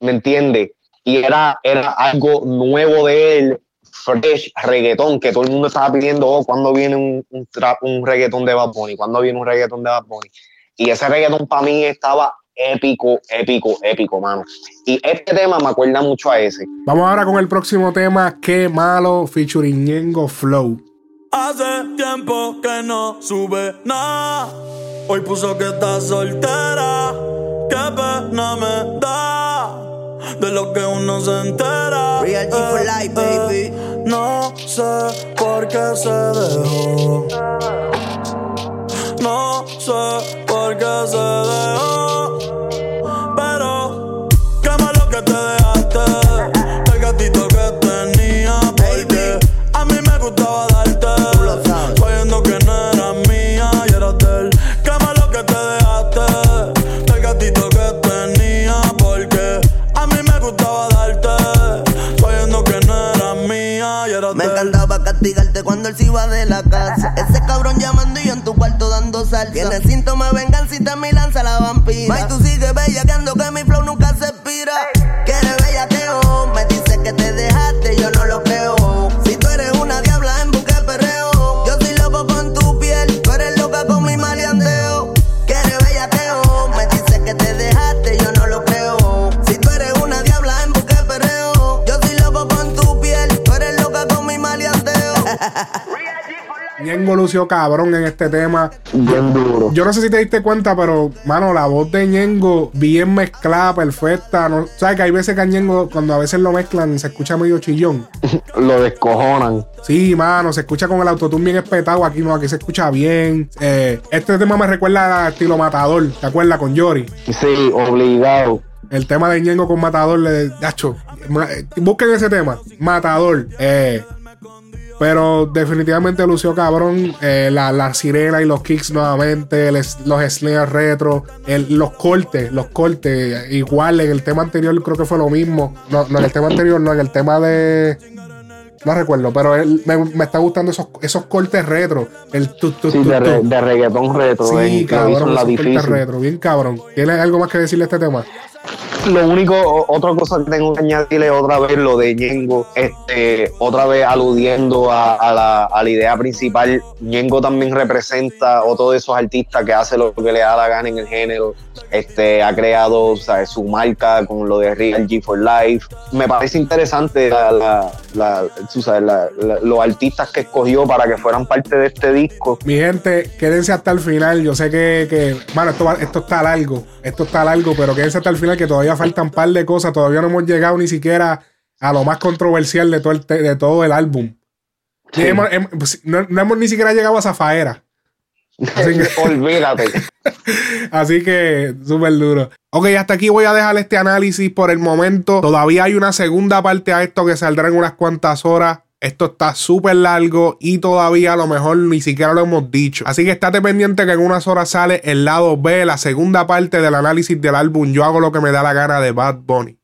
¿me entiendes? Y era, era algo nuevo de él, fresh, reggaetón, que todo el mundo estaba pidiendo, oh, ¿cuándo viene un, un trap, un reggaetón de Bad Bunny? ¿Cuándo viene un reggaetón de Bad Bunny? Y ese reggaetón para mí estaba épico, épico, épico, mano. Y este tema me acuerda mucho a ese. Vamos ahora con el próximo tema, Qué malo, featuring Ñengo Flow. Hace tiempo que no sube nada. Hoy puso que está soltera. Qué pena me da de lo que uno se entera. Real G for life, baby. No sé por qué se dejó. No sé por qué se dejó. De la casa. Ese cabrón llamando y yo en tu cuarto dando salsa. Tiene síntomas de venganza y te mi lanza la vampira. May, tú sigues bellaqueando que mi flow nunca se expira. Que eres bellaqueo, me dice que te dejaste, Ñengo lució cabrón en este tema. Bien duro. Yo no sé si te diste cuenta, pero, mano, la voz de Ñengo bien mezclada, perfecta. ¿no? ¿Sabes que hay veces que a Ñengo, cuando a veces lo mezclan, se escucha medio chillón? Lo descojonan. Sí, mano, se escucha con el autotune bien espetado. Aquí no, aquí se escucha bien. Eh, este tema me recuerda al estilo Matador, ¿te acuerdas? Con Yori. Sí, obligado. El tema de Ñengo con Matador, le Nacho, ma- eh, busquen ese tema, Matador. Eh, pero definitivamente lució cabrón. eh, la, la sirena y los kicks nuevamente, el los snares retro, el- los cortes, los cortes. Igual en el tema anterior creo que fue lo mismo. No, no en el tema anterior, no, en el tema de. No recuerdo, pero él- me, me está gustando esos, esos cortes retro. El tu, tu, Sí, tu, de, re- de reggaetón retro. Sí, eh, cabrón, en la esos cortes difícil. retro, bien cabrón. ¿Tienes algo más que decirle a este tema? Lo único, otra cosa que tengo que añadirle otra vez lo de Ñengo, este, otra vez aludiendo a, la, a idea principal, Ñengo también representa otro de esos artistas que hace lo que le da la gana en el género, este, ha creado ¿sabes? su marca con lo de Real G for Life. Me parece interesante los artistas que escogió para que fueran parte de este disco. Mi gente, quédense hasta el final. Yo sé que, que bueno, esto, esto está largo. Esto está largo, pero quédense hasta el final que todavía faltan un par de cosas. Todavía no hemos llegado ni siquiera a lo más controversial de todo el, de todo el álbum. Sí. Hemos- pues, no, no hemos ni siquiera llegado a Zafaera. Así que, Olvídate. así que súper duro. Ok, hasta aquí voy a dejar este análisis por el momento. Todavía hay una segunda parte a esto que saldrá en unas cuantas horas. Esto está súper largo y todavía a lo mejor ni siquiera lo hemos dicho. Así que estate pendiente que en unas horas sale el lado B, la segunda parte del análisis del álbum Yo hago lo que me da la gana de Bad Bunny.